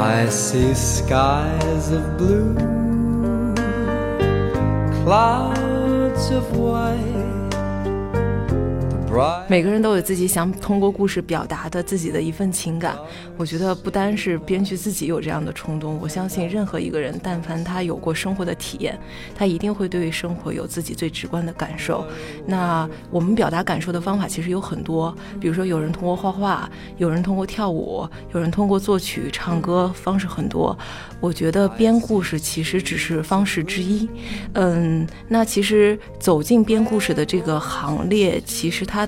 I see skies of blue, clouds of white. 每个人都有自己想通过故事表达的自己的一份情感。我觉得不单是编剧自己有这样的冲动，我相信任何一个人，但凡他有过生活的体验，他一定会对生活有自己最直观的感受。那我们表达感受的方法其实有很多，比如说有人通过画画，有人通过跳舞，有人通过作曲、唱歌，方式很多。我觉得编故事其实只是方式之一。嗯，那其实走进编故事的这个行列，其实它。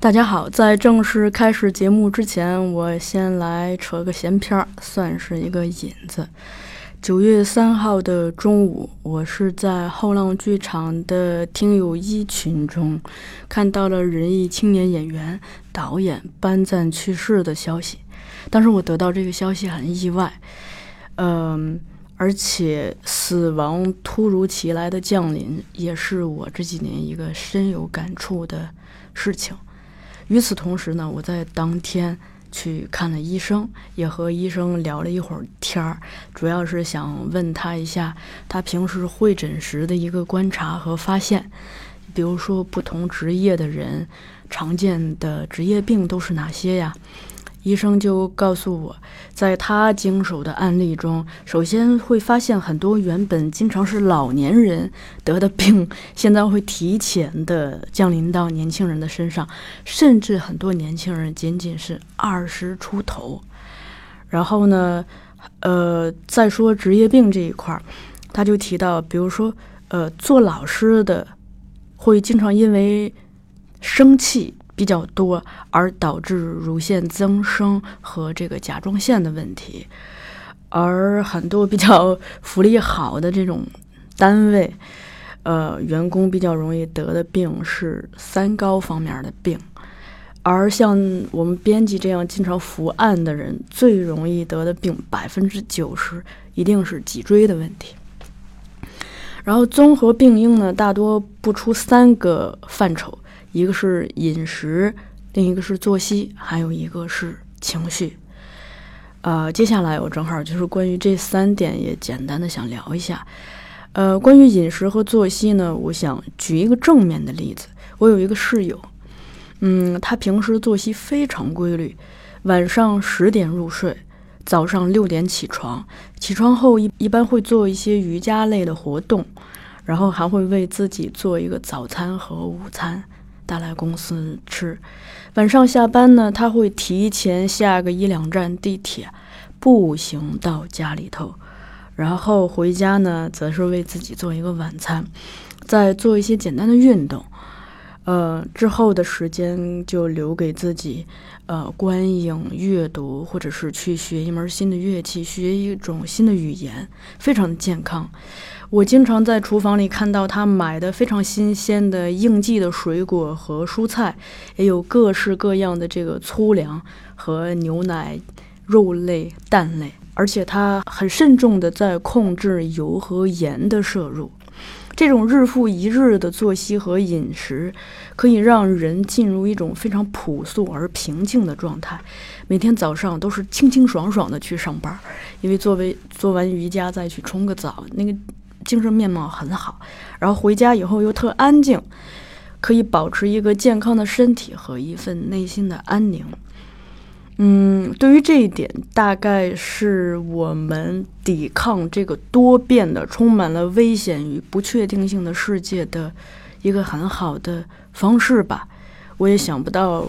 大家好，在正式开始节目之前，我先来扯个闲篇儿，算是一个引子。九月三号的中午，我是在后浪剧场的听友一群中看到了人艺青年演员、导演班赞去世的消息。当时我得到这个消息很意外，嗯，而且死亡突如其来的降临，也是我这几年一个深有感触的事情。与此同时呢，我在当天去看了医生，也和医生聊了一会儿天儿，主要是想问他一下他平时会诊时的一个观察和发现，比如说不同职业的人常见的职业病都是哪些呀？医生就告诉我，在他经手的案例中，首先会发现很多原本经常是老年人得的病，现在会提前的降临到年轻人的身上，甚至很多年轻人仅仅是二十出头。然后呢，呃，再说职业病这一块儿，他就提到，比如说，呃，做老师的会经常因为生气。比较多，而导致乳腺增生和这个甲状腺的问题，而很多比较福利好的这种单位，呃，员工比较容易得的病是三高方面的病，而像我们编辑这样经常伏案的人，最容易得的病百分之九十一定是脊椎的问题。然后综合病因呢，大多不出三个范畴。一个是饮食，另一个是作息，还有一个是情绪。呃，接下来我正好就是关于这三点也简单的想聊一下。呃，关于饮食和作息呢，我想举一个正面的例子。我有一个室友，嗯，他平时作息非常规律，晚上十点入睡，早上六点起床，起床后一一般会做一些瑜伽类的活动，然后还会为自己做一个早餐和午餐。带来公司吃，晚上下班呢，他会提前下个一两站地铁，步行到家里头，然后回家呢，则是为自己做一个晚餐，再做一些简单的运动，呃，之后的时间就留给自己，呃，观影、阅读，或者是去学一门新的乐器，学一种新的语言，非常的健康。我经常在厨房里看到他买的非常新鲜的应季的水果和蔬菜，也有各式各样的这个粗粮和牛奶、肉类、蛋类，而且他很慎重的在控制油和盐的摄入。这种日复一日的作息和饮食，可以让人进入一种非常朴素而平静的状态。每天早上都是清清爽爽的去上班，因为作为做完瑜伽再去冲个澡，那个。精神面貌很好，然后回家以后又特安静，可以保持一个健康的身体和一份内心的安宁。嗯，对于这一点，大概是我们抵抗这个多变的、充满了危险与不确定性的世界的一个很好的方式吧。我也想不到，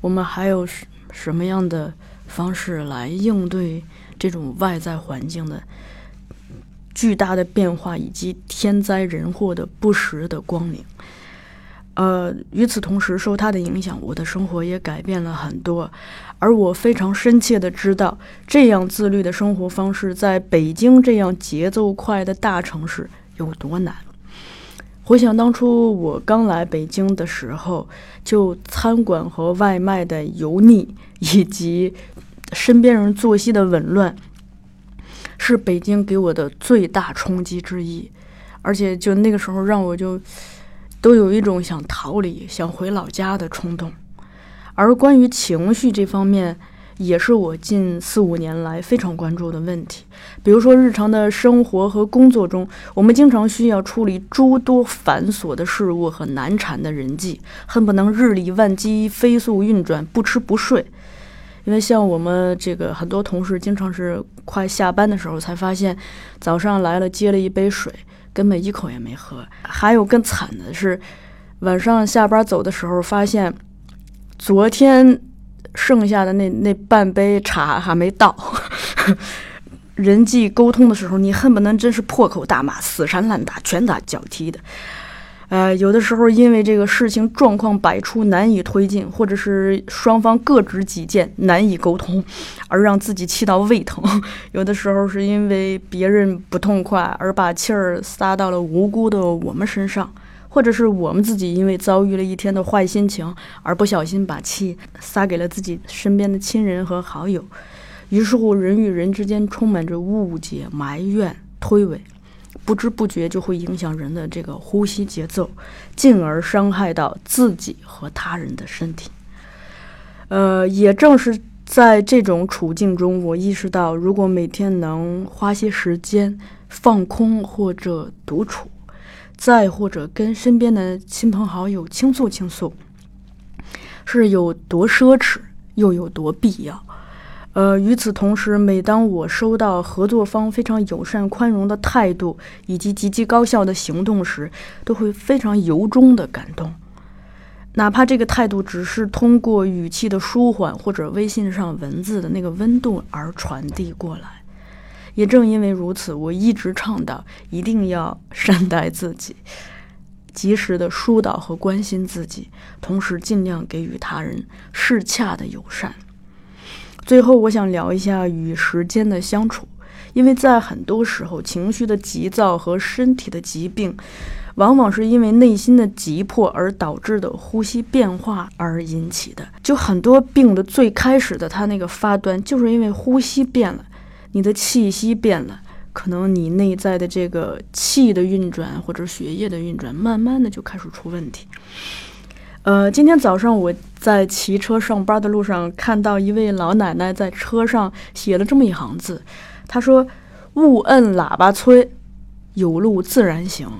我们还有什么样的方式来应对这种外在环境的。巨大的变化以及天灾人祸的不时的光临，呃，与此同时，受他的影响，我的生活也改变了很多。而我非常深切的知道，这样自律的生活方式，在北京这样节奏快的大城市有多难。回想当初我刚来北京的时候，就餐馆和外卖的油腻，以及身边人作息的紊乱，是北京给我的最大冲击之一。而且，就那个时候，让我就。都有一种想逃离、想回老家的冲动，而关于情绪这方面，也是我近四五年来非常关注的问题。比如说，日常的生活和工作中，我们经常需要处理诸多繁琐的事物和难缠的人际，恨不能日理万机、飞速运转、不吃不睡。因为像我们这个很多同事，经常是快下班的时候才发现，早上来了接了一杯水。根本一口也没喝，还有更惨的是，晚上下班走的时候，发现昨天剩下的那那半杯茶还没倒。人际沟通的时候，你恨不能真是破口大骂、死缠烂打、拳打脚踢的。呃，有的时候因为这个事情状况百出，难以推进，或者是双方各执己见，难以沟通，而让自己气到胃疼；有的时候是因为别人不痛快，而把气儿撒到了无辜的我们身上，或者是我们自己因为遭遇了一天的坏心情，而不小心把气撒给了自己身边的亲人和好友，于是乎人与人之间充满着误解、埋怨、推诿。不知不觉就会影响人的这个呼吸节奏，进而伤害到自己和他人的身体。呃，也正是在这种处境中，我意识到，如果每天能花些时间放空或者独处，再或者跟身边的亲朋好友倾诉倾诉，是有多奢侈，又有多必要。呃，与此同时，每当我收到合作方非常友善、宽容的态度以及极其高效的行动时，都会非常由衷的感动。哪怕这个态度只是通过语气的舒缓或者微信上文字的那个温度而传递过来。也正因为如此，我一直倡导一定要善待自己，及时的疏导和关心自己，同时尽量给予他人适恰的友善。最后，我想聊一下与时间的相处，因为在很多时候，情绪的急躁和身体的疾病，往往是因为内心的急迫而导致的呼吸变化而引起的。就很多病的最开始的它那个发端，就是因为呼吸变了，你的气息变了，可能你内在的这个气的运转或者血液的运转，慢慢的就开始出问题。呃，今天早上我在骑车上班的路上，看到一位老奶奶在车上写了这么一行字，她说：“勿摁喇叭催，有路自然行。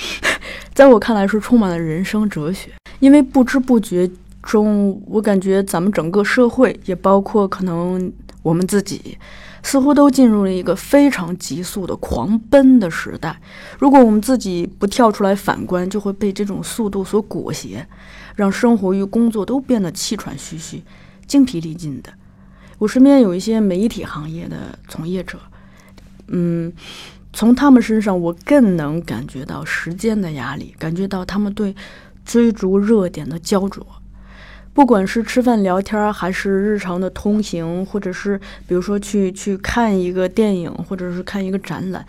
”在我看来是充满了人生哲学，因为不知不觉中，我感觉咱们整个社会，也包括可能我们自己，似乎都进入了一个非常急速的狂奔的时代。如果我们自己不跳出来反观，就会被这种速度所裹挟。让生活与工作都变得气喘吁吁、精疲力尽的。我身边有一些媒体行业的从业者，嗯，从他们身上我更能感觉到时间的压力，感觉到他们对追逐热点的焦灼。不管是吃饭聊天，还是日常的通行，或者是比如说去去看一个电影，或者是看一个展览，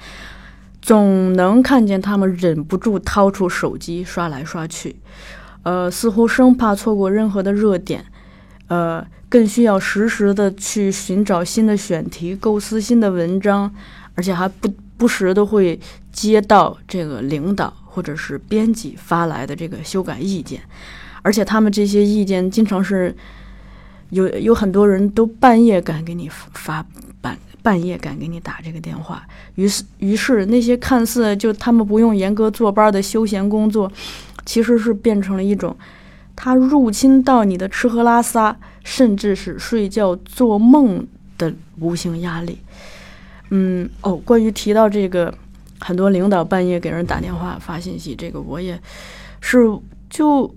总能看见他们忍不住掏出手机刷来刷去。呃，似乎生怕错过任何的热点，呃，更需要实时的去寻找新的选题，构思新的文章，而且还不不时的会接到这个领导或者是编辑发来的这个修改意见，而且他们这些意见经常是有有很多人都半夜敢给你发版半夜敢给你打这个电话，于是于是那些看似就他们不用严格坐班的休闲工作。其实是变成了一种，他入侵到你的吃喝拉撒，甚至是睡觉做梦的无形压力。嗯，哦，关于提到这个，很多领导半夜给人打电话发信息，这个我也是就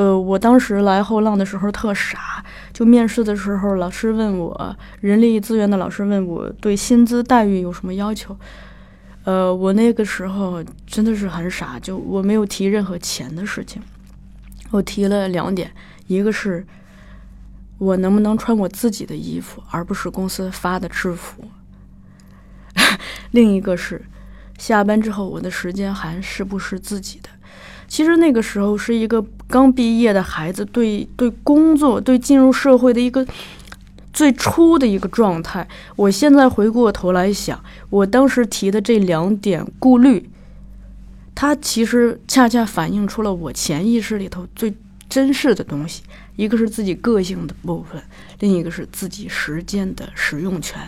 呃，我当时来后浪的时候特傻，就面试的时候，老师问我，人力资源的老师问我对薪资待遇有什么要求。呃，我那个时候真的是很傻，就我没有提任何钱的事情。我提了两点，一个是我能不能穿我自己的衣服，而不是公司发的制服；另一个是下班之后我的时间还是不是自己的。其实那个时候是一个刚毕业的孩子，对对工作、对进入社会的一个最初的一个状态。我现在回过头来想，我当时提的这两点顾虑。它其实恰恰反映出了我潜意识里头最珍视的东西，一个是自己个性的部分，另一个是自己时间的使用权。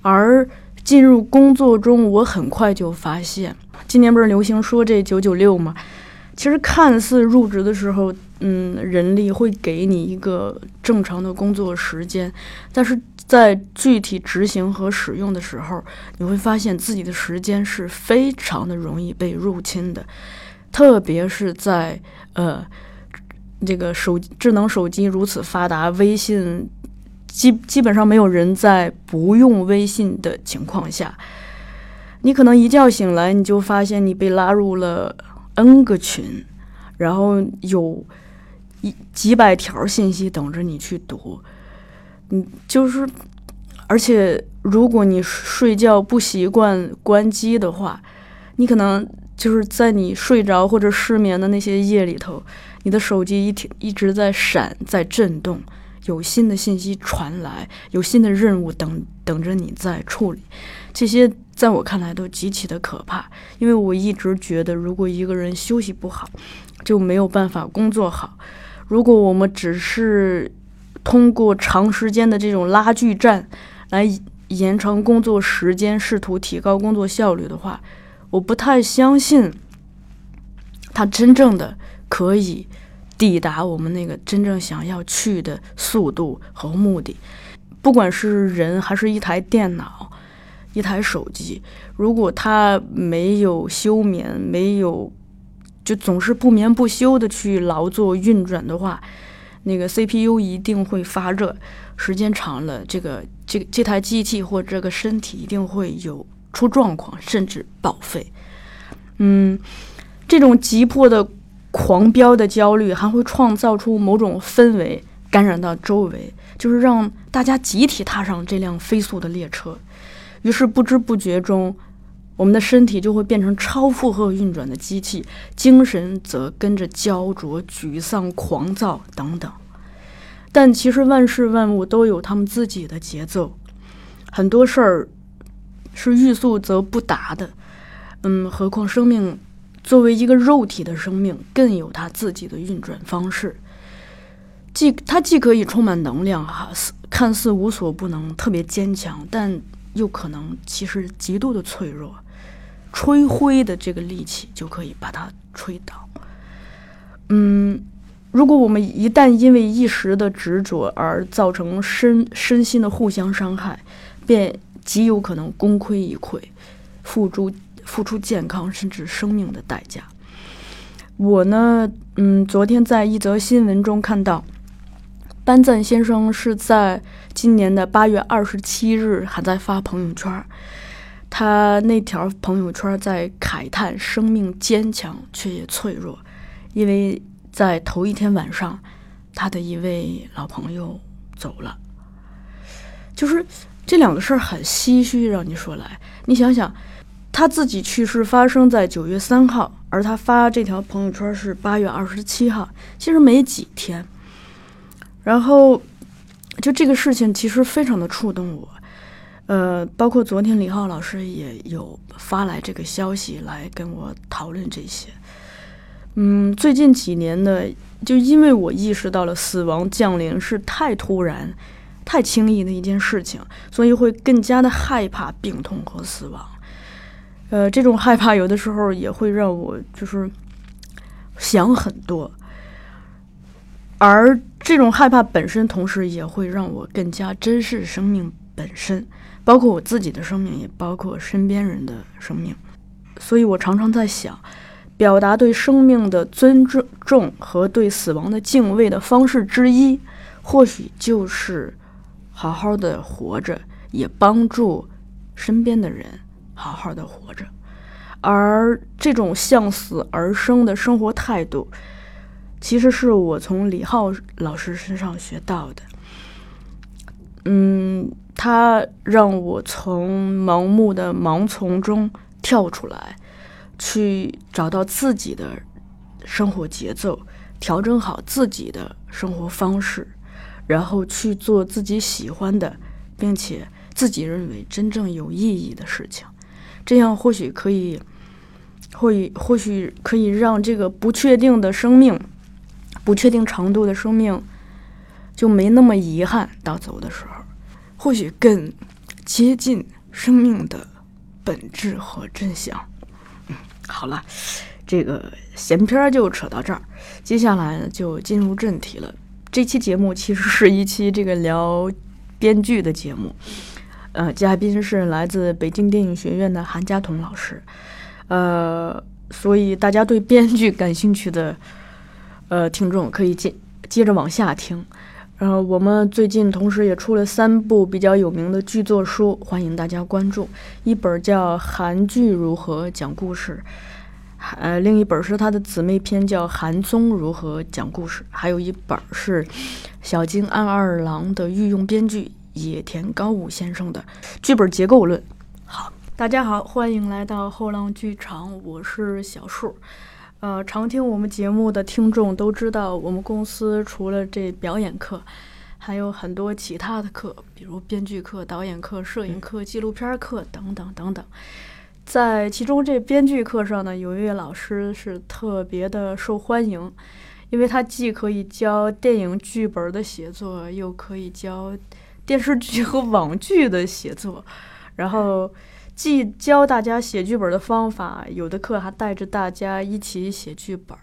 而进入工作中，我很快就发现，今年不是流行说这九九六吗？其实看似入职的时候，嗯，人力会给你一个正常的工作时间，但是。在具体执行和使用的时候，你会发现自己的时间是非常的容易被入侵的，特别是在呃这个手智能手机如此发达，微信基基本上没有人在不用微信的情况下，你可能一觉醒来你就发现你被拉入了 N 个群，然后有一几百条信息等着你去读。嗯，就是，而且如果你睡觉不习惯关机的话，你可能就是在你睡着或者失眠的那些夜里头，你的手机一天一直在闪，在震动，有新的信息传来，有新的任务等等着你在处理。这些在我看来都极其的可怕，因为我一直觉得，如果一个人休息不好，就没有办法工作好。如果我们只是通过长时间的这种拉锯战来延长工作时间，试图提高工作效率的话，我不太相信它真正的可以抵达我们那个真正想要去的速度和目的。不管是人还是一台电脑、一台手机，如果它没有休眠，没有就总是不眠不休的去劳作运转的话。那个 CPU 一定会发热，时间长了，这个这这台机器或这个身体一定会有出状况，甚至报废。嗯，这种急迫的狂飙的焦虑还会创造出某种氛围，感染到周围，就是让大家集体踏上这辆飞速的列车。于是不知不觉中，我们的身体就会变成超负荷运转的机器，精神则跟着焦灼、沮丧、狂躁等等。但其实万事万物都有他们自己的节奏，很多事儿是欲速则不达的。嗯，何况生命作为一个肉体的生命，更有它自己的运转方式。既它既可以充满能量，哈，看似无所不能，特别坚强，但又可能其实极度的脆弱。吹灰的这个力气就可以把它吹倒。嗯，如果我们一旦因为一时的执着而造成身身心的互相伤害，便极有可能功亏一篑，付出付出健康甚至生命的代价。我呢，嗯，昨天在一则新闻中看到，班赞先生是在今年的八月二十七日还在发朋友圈。他那条朋友圈在慨叹生命坚强却也脆弱，因为在头一天晚上，他的一位老朋友走了。就是这两个事儿很唏嘘，让你说来，你想想，他自己去世发生在九月三号，而他发这条朋友圈是八月二十七号，其实没几天。然后，就这个事情其实非常的触动我。呃，包括昨天李浩老师也有发来这个消息来跟我讨论这些。嗯，最近几年呢，就因为我意识到了死亡降临是太突然、太轻易的一件事情，所以会更加的害怕病痛和死亡。呃，这种害怕有的时候也会让我就是想很多，而这种害怕本身，同时也会让我更加珍视生命本身。包括我自己的生命，也包括身边人的生命，所以我常常在想，表达对生命的尊重和对死亡的敬畏的方式之一，或许就是好好的活着，也帮助身边的人好好的活着。而这种向死而生的生活态度，其实是我从李浩老师身上学到的。嗯，他让我从盲目的盲从中跳出来，去找到自己的生活节奏，调整好自己的生活方式，然后去做自己喜欢的，并且自己认为真正有意义的事情。这样或许可以，会或许可以让这个不确定的生命。不确定长度的生命就没那么遗憾，到走的时候，或许更接近生命的本质和真相。嗯，好了，这个闲篇就扯到这儿，接下来就进入正题了。这期节目其实是一期这个聊编剧的节目，呃，嘉宾是来自北京电影学院的韩佳彤老师，呃，所以大家对编剧感兴趣的。呃，听众可以接接着往下听。然后我们最近同时也出了三部比较有名的剧作书，欢迎大家关注。一本叫《韩剧如何讲故事》，呃，另一本是他的姊妹篇叫《韩综如何讲故事》，还有一本是小津安二郎的御用编剧野田高武先生的剧本结构论。好，大家好，欢迎来到后浪剧场，我是小树。呃，常听我们节目的听众都知道，我们公司除了这表演课，还有很多其他的课，比如编剧课、导演课、摄影课、纪录片课等等等等。在其中这编剧课上呢，有一位老师是特别的受欢迎，因为他既可以教电影剧本的写作，又可以教电视剧和网剧的写作，然后。既教大家写剧本的方法，有的课还带着大家一起写剧本。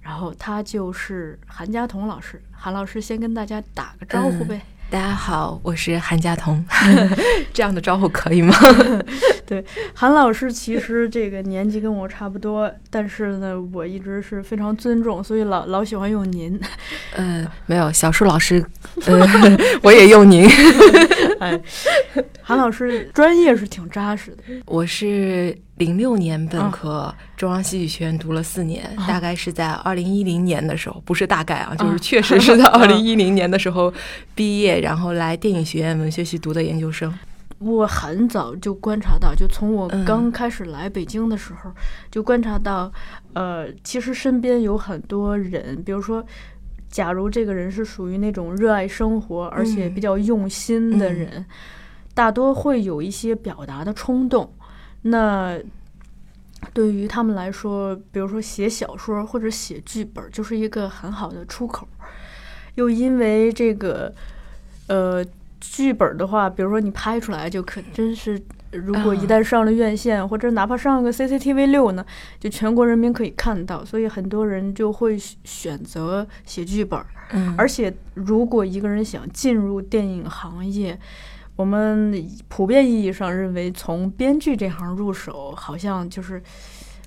然后他就是韩佳彤老师，韩老师先跟大家打个招呼呗。大家好，我是韩佳彤，这样的招呼可以吗？对，韩老师其实这个年纪跟我差不多，但是呢，我一直是非常尊重，所以老老喜欢用您。嗯，没有，小树老师，呃，我也用您。哎，韩老师专业是挺扎实的。我是零六年本科，中央戏剧学院读了四年，大概是在二零一零年的时候，不是大概啊，就是确实是在 二零一零年的时候毕业，然后来电影学院文学系读的研究生。我很早就观察到，就从我刚开始来北京的时候，就观察到，呃，其实身边有很多人，比如说。假如这个人是属于那种热爱生活而且比较用心的人，大多会有一些表达的冲动。那对于他们来说，比如说写小说或者写剧本，就是一个很好的出口。又因为这个，呃，剧本的话，比如说你拍出来，就可真是。如果一旦上了院线，或者哪怕上个 CCTV 六呢，就全国人民可以看到，所以很多人就会选择写剧本。嗯，而且如果一个人想进入电影行业，我们普遍意义上认为从编剧这行入手，好像就是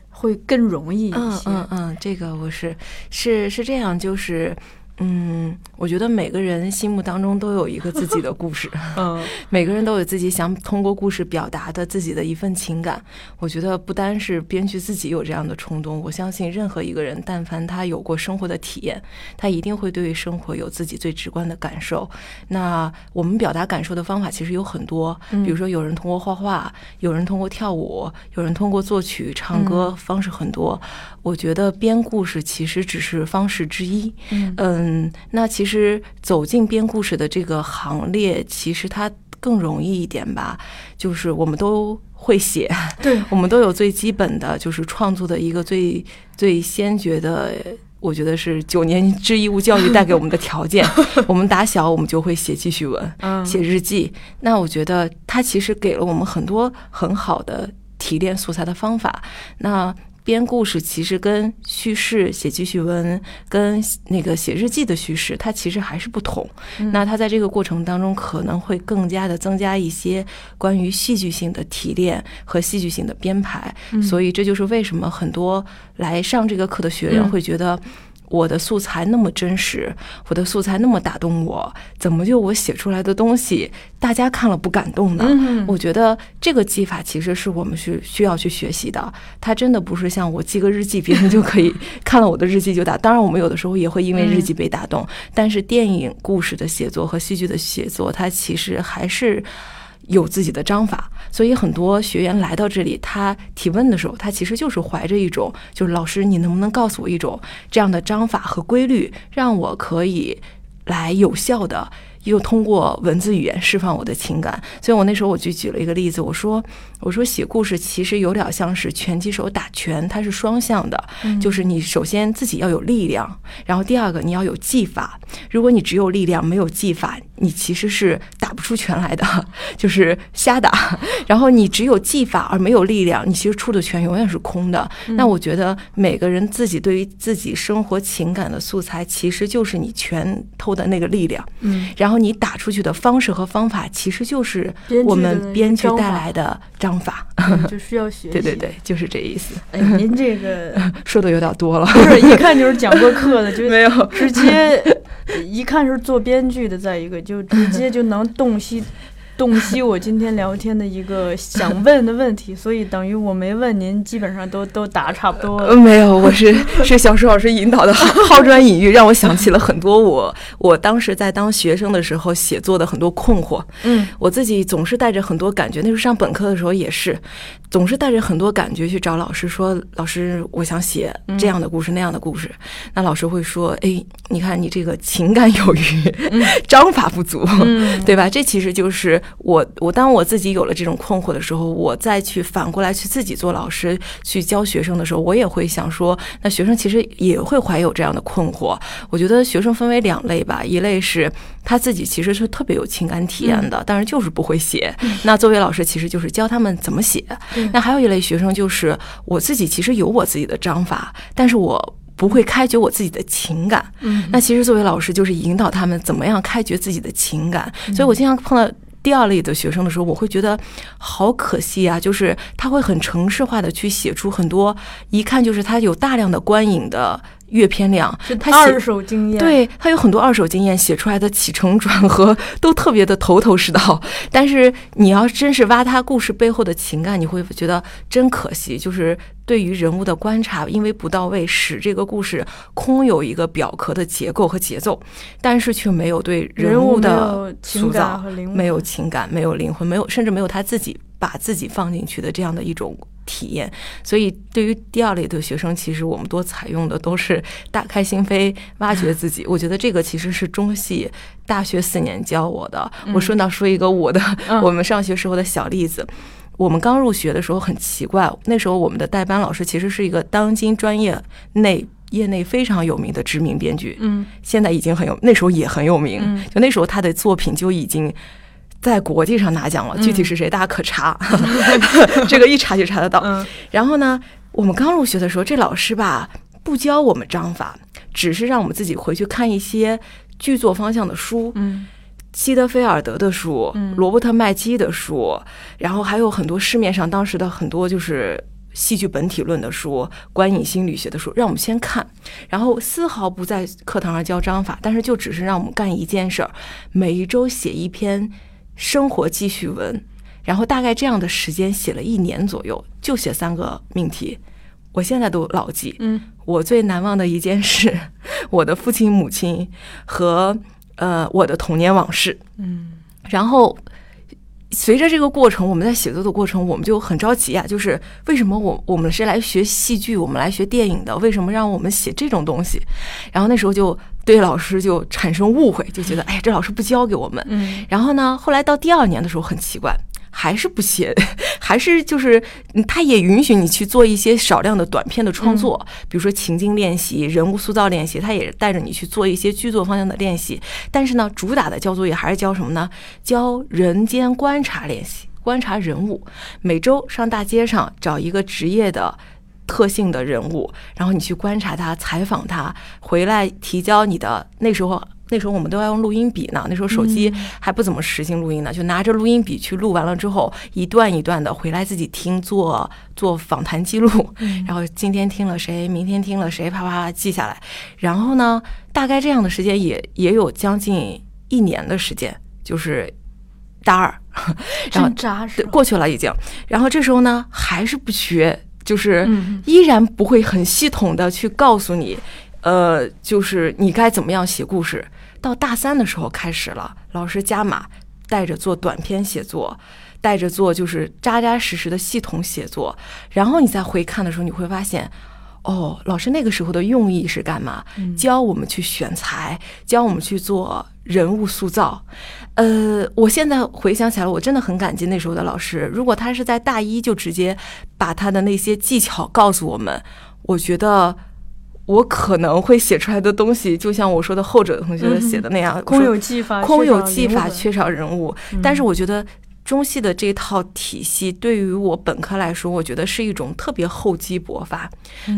会更容易一些。嗯嗯，这个我是是是这样，就是。嗯，我觉得每个人心目当中都有一个自己的故事，嗯，每个人都有自己想通过故事表达的自己的一份情感。我觉得不单是编剧自己有这样的冲动，我相信任何一个人，但凡他有过生活的体验，他一定会对生活有自己最直观的感受。那我们表达感受的方法其实有很多，比如说有人通过画画，有人通过跳舞，有人通过作曲、唱歌，方式很多。我觉得编故事其实只是方式之一，嗯。嗯，那其实走进编故事的这个行列，其实它更容易一点吧。就是我们都会写，对 我们都有最基本的就是创作的一个最最先决的，我觉得是九年制义务教育带给我们的条件。我们打小我们就会写记叙文，写日记。那我觉得它其实给了我们很多很好的提炼素材的方法。那编故事其实跟叙事写记叙文跟那个写日记的叙事，它其实还是不同。那它在这个过程当中可能会更加的增加一些关于戏剧性的提炼和戏剧性的编排。所以这就是为什么很多来上这个课的学员会觉得。我的素材那么真实，我的素材那么打动我，怎么就我写出来的东西大家看了不感动呢？我觉得这个技法其实是我们需需要去学习的。它真的不是像我记个日记，别人就可以 看了我的日记就打。当然，我们有的时候也会因为日记被打动，但是电影故事的写作和戏剧的写作，它其实还是。有自己的章法，所以很多学员来到这里，他提问的时候，他其实就是怀着一种，就是老师，你能不能告诉我一种这样的章法和规律，让我可以来有效的。又通过文字语言释放我的情感，所以我那时候我就举了一个例子，我说我说写故事其实有点像是拳击手打拳，它是双向的，就是你首先自己要有力量，然后第二个你要有技法。如果你只有力量没有技法，你其实是打不出拳来的，就是瞎打。然后你只有技法而没有力量，你其实出的拳永远是空的。那我觉得每个人自己对于自己生活情感的素材，其实就是你拳头的那个力量。嗯，然后。你打出去的方式和方法，其实就是我们编剧带来的章法，就需要学。对对对，就是这意思。哎，您这个 说的有点多了，不是一看就是讲过课的，就没有直接一看是做编剧的，再一个就直接就能洞悉。洞悉我今天聊天的一个 想问的问题，所以等于我没问您，基本上都都答差不多了。没有，我是 是小石老师引导的抛砖引玉，让我想起了很多我我当时在当学生的时候写作的很多困惑。嗯，我自己总是带着很多感觉，那时候上本科的时候也是，总是带着很多感觉去找老师说：“老师，我想写这样的故事那样的故事。”那老师会说：“哎，你看你这个情感有余，章法不足，对吧？”这其实就是。我我当我自己有了这种困惑的时候，我再去反过来去自己做老师去教学生的时候，我也会想说，那学生其实也会怀有这样的困惑。我觉得学生分为两类吧，一类是他自己其实是特别有情感体验的，但是就是不会写。那作为老师，其实就是教他们怎么写。那还有一类学生就是我自己其实有我自己的章法，但是我不会开掘我自己的情感。嗯，那其实作为老师就是引导他们怎么样开掘自己的情感。所以我经常碰到。第二类的学生的时候，我会觉得好可惜啊，就是他会很城市化的去写出很多，一看就是他有大量的观影的。阅片量，他二手经验，对他有很多二手经验，写出来的起承转合都特别的头头是道。但是你要真是挖他故事背后的情感，你会觉得真可惜。就是对于人物的观察，因为不到位，使这个故事空有一个表壳的结构和节奏，但是却没有对人物的塑造，没有情感，没有灵魂，没有甚至没有他自己把自己放进去的这样的一种。体验，所以对于第二类的学生，其实我们多采用的都是打开心扉，挖掘自己。我觉得这个其实是中戏大学四年教我的。我顺道说一个我的 我们上学时候的小例子。我们刚入学的时候很奇怪，那时候我们的代班老师其实是一个当今专业内业内非常有名的知名编剧，嗯，现在已经很有，那时候也很有名。就那时候他的作品就已经。在国际上拿奖了，具体是谁大家可查，这个一查就查得到。然后呢，我们刚入学的时候，这老师吧不教我们章法，只是让我们自己回去看一些剧作方向的书，嗯，希德菲尔德的书，罗伯特麦基的书，然后还有很多市面上当时的很多就是戏剧本体论的书、观影心理学的书，让我们先看，然后丝毫不在课堂上教章法，但是就只是让我们干一件事儿，每一周写一篇。生活记叙文，然后大概这样的时间写了一年左右，就写三个命题，我现在都牢记。嗯，我最难忘的一件事，我的父亲母亲和呃我的童年往事。嗯，然后随着这个过程，我们在写作的过程，我们就很着急啊，就是为什么我我们是来学戏剧，我们来学电影的，为什么让我们写这种东西？然后那时候就。对老师就产生误会，就觉得哎呀，这老师不教给我们。嗯，然后呢，后来到第二年的时候很奇怪，还是不写，还是就是他也允许你去做一些少量的短片的创作，比如说情境练习、人物塑造练习，他也带着你去做一些剧作方向的练习。但是呢，主打的交作业还是教什么呢？教人间观察练习，观察人物。每周上大街上找一个职业的。特性的人物，然后你去观察他，采访他，回来提交你的。那时候那时候我们都要用录音笔呢，那时候手机还不怎么实行录音呢，就拿着录音笔去录完了之后，一段一段的回来自己听，做做访谈记录，然后今天听了谁，明天听了谁，啪啪啪记下来。然后呢，大概这样的时间也也有将近一年的时间，就是大二，然后扎实，过去了已经。然后这时候呢，还是不学，就是嗯依然不会很系统的去告诉你，呃，就是你该怎么样写故事。到大三的时候开始了，老师加码，带着做短篇写作，带着做就是扎扎实实的系统写作。然后你再回看的时候，你会发现。哦，老师那个时候的用意是干嘛？教我们去选材，教我们去做人物塑造。呃，我现在回想起来，我真的很感激那时候的老师。如果他是在大一就直接把他的那些技巧告诉我们，我觉得我可能会写出来的东西，就像我说的后者同学写的那样，空有技法，空有技法，缺少人物。但是我觉得中戏的这套体系对于我本科来说，我觉得是一种特别厚积薄发，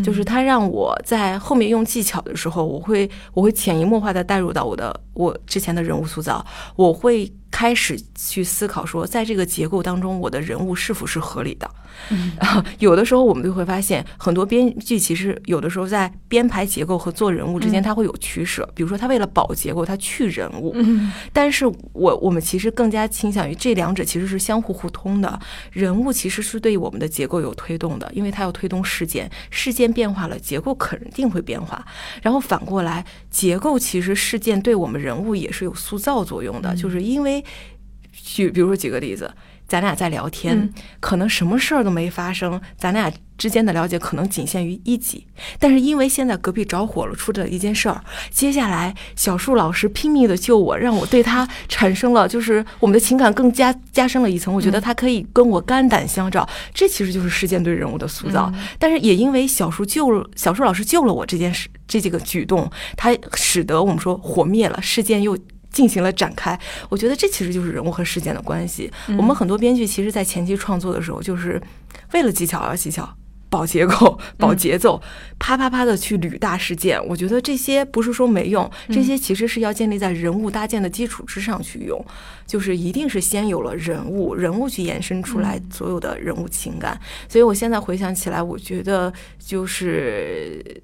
就是它让我在后面用技巧的时候，我会我会潜移默化的带入到我的我之前的人物塑造，我会开始去思考说，在这个结构当中，我的人物是否是合理的。然后有的时候我们就会发现，很多编剧其实有的时候在编排结构和做人物之间，他会有取舍。比如说，他为了保结构，他去人物。嗯但是我我们其实更加倾向于这两者其实是相互互通的。人物其实是对我们的结构有推动的，因为它要推动事件，事件变化了，结构肯定会变化。然后反过来，结构其实事件对我们人物也是有塑造作用的，就是因为举比如说举个例子。咱俩在聊天，嗯可能什么事儿都没发生，咱俩之间的了解可能仅限于一级。但是因为现在隔壁着火了，出了一件事儿，接下来小树老师拼命的救我，让我对他产生了就是我们的情感更加加深了一层。我觉得他可以跟我肝胆相照，这其实就是事件对人物的塑造。但是也因为小树救了小树老师救了我这件事，这几个举动，他使得我们说火灭了，事件又。进行了展开，我觉得这其实就是人物和事件的关系。我们很多编剧其实，在前期创作的时候，就是为了技巧而技巧，保结构、保节奏，啪啪啪的去捋大事件。我觉得这些不是说没用，这些其实是要建立在人物搭建的基础之上去用，就是一定是先有了人物，人物去延伸出来所有的人物情感。所以我现在回想起来，我觉得就是。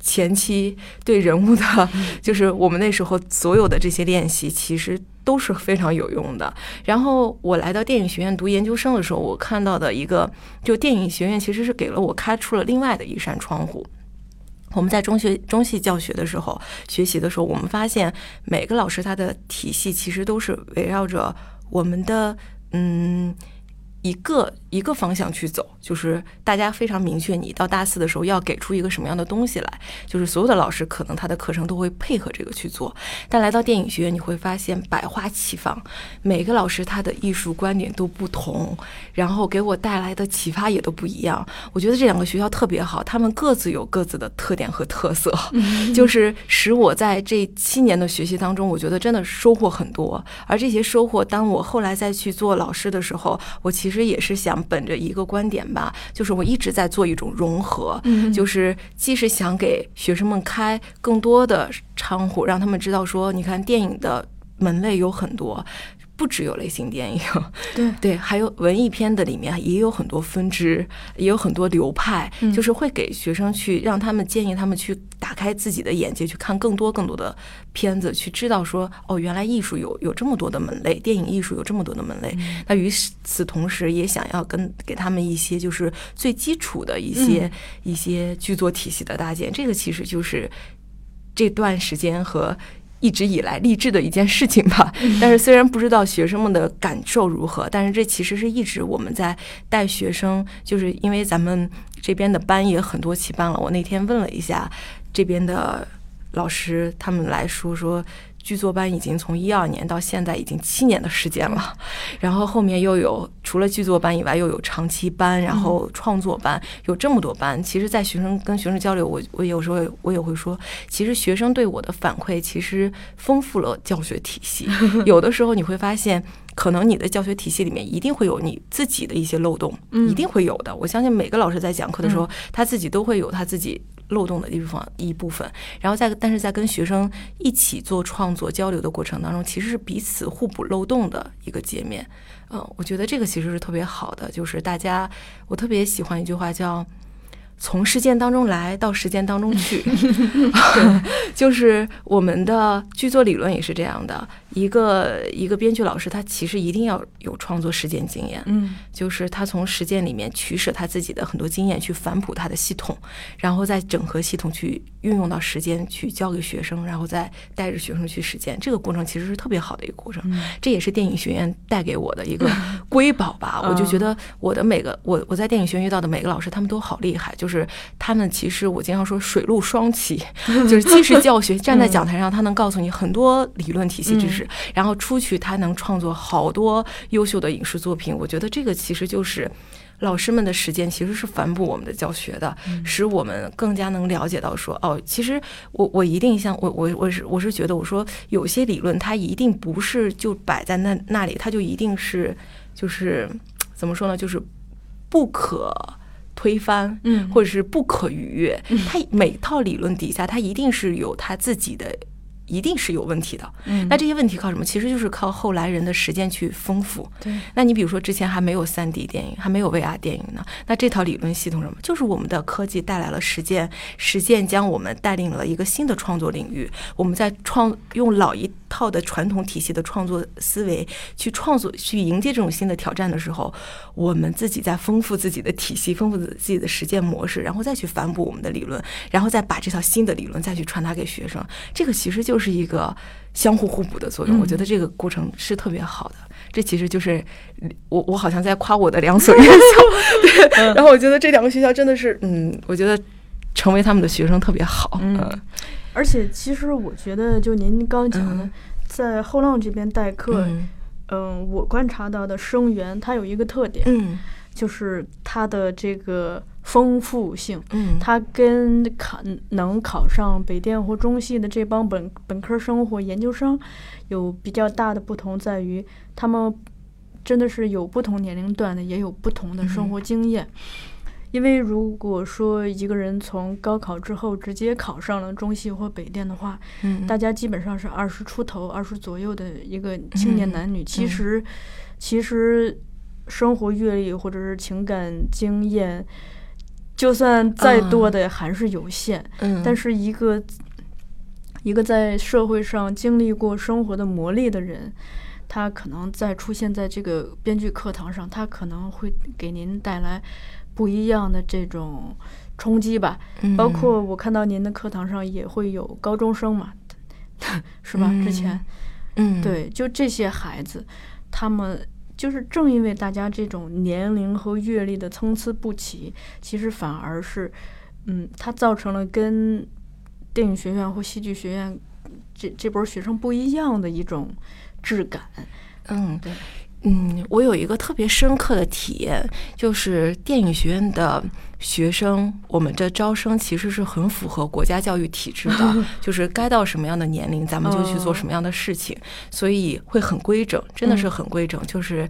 前期对人物的，就是我们那时候所有的这些练习，其实都是非常有用的。然后我来到电影学院读研究生的时候，我看到的一个，就电影学院其实是给了我开出了另外的一扇窗户。我们在中学中戏教学的时候，学习的时候，我们发现每个老师他的体系其实都是围绕着我们的嗯。一个一个方向去走，就是大家非常明确，你到大四的时候要给出一个什么样的东西来，就是所有的老师可能他的课程都会配合这个去做。但来到电影学院，你会发现百花齐放，每个老师他的艺术观点都不同，然后给我带来的启发也都不一样。我觉得这两个学校特别好，他们各自有各自的特点和特色，就是使我在这七年的学习当中，我觉得真的收获很多。而这些收获，当我后来再去做老师的时候，我其实也是想本着一个观点吧，就是我一直在做一种融合，就是既是想给学生们开更多的窗户，让他们知道说，你看电影的门类有很多。不只有类型电影，对。对，还有文艺片的里面也有很多分支，也有很多流派，嗯。就是会给学生去让他们建议他们去打开自己的眼界，去看更多更多的片子，去知道说哦，原来艺术有有这么多的门类，电影艺术有这么多的门类。那与此同时，也想要跟给他们一些就是最基础的一些、一些剧作体系的搭建，这个其实就是这段时间和。一直以来励志的一件事情吧，但是虽然不知道学生们的感受如何，但是这其实是一直我们在带学生，就是因为咱们这边的班也很多期班了。我那天问了一下这边的老师，他们来说说。剧作班已经从一二年到现在已经七年的时间了，然后后面又有除了剧作班以外，又有长期班，然后创作班，有这么多班。其实，在学生跟学生交流，我我有时候我也会说，其实学生对我的反馈其实丰富了教学体系。有的时候你会发现，可能你的教学体系里面一定会有你自己的一些漏洞，一定会有的。我相信每个老师在讲课的时候，他自己都会有他自己。漏洞的地方一部分。然后在但是在跟学生一起做创作交流的过程当中，其实是彼此互补漏洞的一个界面。嗯，我觉得这个其实是特别好的，就是大家我特别喜欢一句话叫。从实践当中来到实践当中去，就是我们的剧作理论也是这样的。一个一个编剧老师，他其实一定要有创作实践经验，嗯，就是他从实践里面取舍他自己的很多经验，去反哺他的系统，然后再整合系统去运用到实践去教给学生，然后再带着学生去实践。这个过程其实是特别好的一个过程，这也是电影学院带给我的一个 瑰宝吧。我就觉得我的每个我我在电影学院遇到的每个老师，他们都好厉害，就是他们其实我经常说水陆双栖，就是既是教学，站在讲台上，他能告诉你很多理论体系知识。然后出去，他能创作好多优秀的影视作品。我觉得这个其实就是老师们的实践，其实是反哺我们的教学的，使我们更加能了解到说，哦，其实我我一定像我我我是我是觉得，我说有些理论它一定不是就摆在那那里，它就一定是就是怎么说呢，就是不可推翻，嗯，或者是不可逾越。它每套理论底下，它一定是有它自己的。一定是有问题的，嗯，那这些问题靠什么？其实就是靠后来人的实践去丰富。对，那你比如说之前还没有三 D 电影，还没有 VR 电影呢，那这套理论系统什么？就是我们的科技带来了实践，实践将我们带领了一个新的创作领域。我们在创用老一套的传统体系的创作思维去创作，去迎接这种新的挑战的时候，我们自己在丰富自己的体系，丰富自己的实践模式，然后再去反哺我们的理论，然后再把这套新的理论再去传达给学生。这个其实就是。是一个相互互补的作用，我觉得这个过程是特别好的。这其实就是我我好像在夸我的两所院校，对。然后我觉得这两个学校真的是，嗯，我觉得成为他们的学生特别好。嗯，而且其实我觉得，就您刚讲的，在后浪这边代课，嗯，我观察到的生源，它有一个特点，嗯，就是它的这个。丰富性，嗯，它跟考能考上北电或中戏的这帮本本科生或研究生有比较大的不同，在于他们真的是有不同年龄段的，也有不同的生活经验。因为如果说一个人从高考之后直接考上了中戏或北电的话，嗯，大家基本上是二十出头、二十左右的一个青年男女，其实其实生活阅历或者是情感经验。就算再多的还是有限，嗯，但是一个一个在社会上经历过生活的磨砺的人，他可能在出现在这个编剧课堂上，他可能会给您带来不一样的这种冲击吧。包括我看到您的课堂上也会有高中生嘛，是吧？之前，嗯，对，就这些孩子，他们。就是正因为大家这种年龄和阅历的参差不齐，其实反而是，嗯，它造成了跟电影学院或戏剧学院这这波学生不一样的一种质感。嗯，对，嗯，我有一个特别深刻的体验，就是电影学院的。学生，我们的招生其实是很符合国家教育体制的，就是该到什么样的年龄，咱们就去做什么样的事情，所以会很规整，真的是很规整。就是，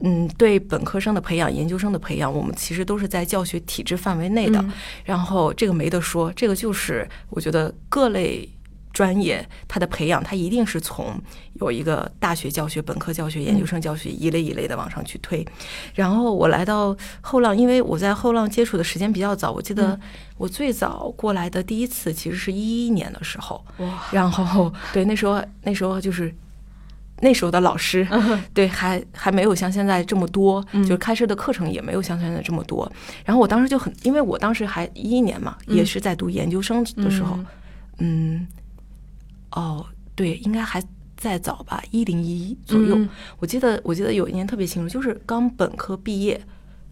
嗯，对本科生的培养、研究生的培养，我们其实都是在教学体制范围内的。然后这个没得说，这个就是我觉得各类。专业，它的培养，它一定是从有一个大学教学、本科教学、研究生教学一类一类的往上去推。然后我来到后浪，因为我在后浪接触的时间比较早，我记得我最早过来的第一次其实是一一年的时候。哇！然后对，那时候那时候就是那时候的老师，对，还还没有像现在这么多，就是开设的课程也没有像现在这么多。然后我当时就很，因为我当时还一一年嘛，也是在读研究生的时候，嗯。哦，对，应该还在早吧，一零一左右。我记得，我记得有一年特别清楚，就是刚本科毕业，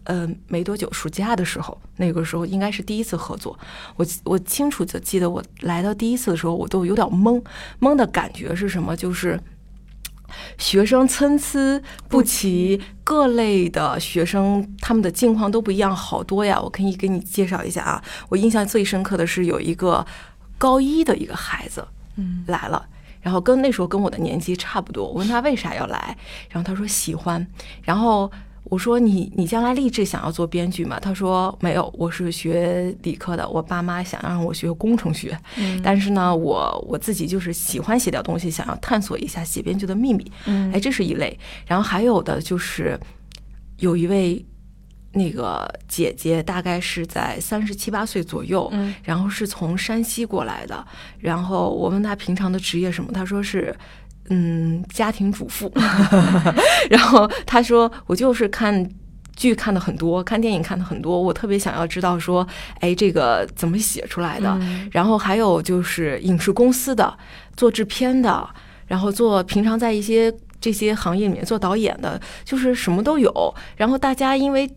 呃，没多久，暑假的时候，那个时候应该是第一次合作。我我清楚的记得，我来到第一次的时候，我都有点懵，懵的感觉是什么？就是学生参差不齐，各类的学生他们的境况都不一样，好多呀。我可以给你介绍一下啊。我印象最深刻的是有一个高一的一个孩子。来了，然后跟那时候跟我的年纪差不多。我问他为啥要来，然后他说喜欢。然后我说你你将来立志想要做编剧吗？他说没有，我是学理科的，我爸妈想让我学工程学，嗯但是呢，我我自己就是喜欢写点东西，想要探索一下写编剧的秘密。嗯哎，这是一类。然后还有的就是有一位那个姐姐，大概是在三十七八岁左右，嗯然后是从山西过来的。然后我问她平常的职业什么，她说是。嗯，家庭主妇。然后她说，我就是看剧看的很多，看电影看的很多，我特别想要知道说，哎，这个怎么写出来的？嗯然后还有就是影视公司的，做制片的，然后做平常在一些这些行业里面做导演的，就是什么都有。然后大家因为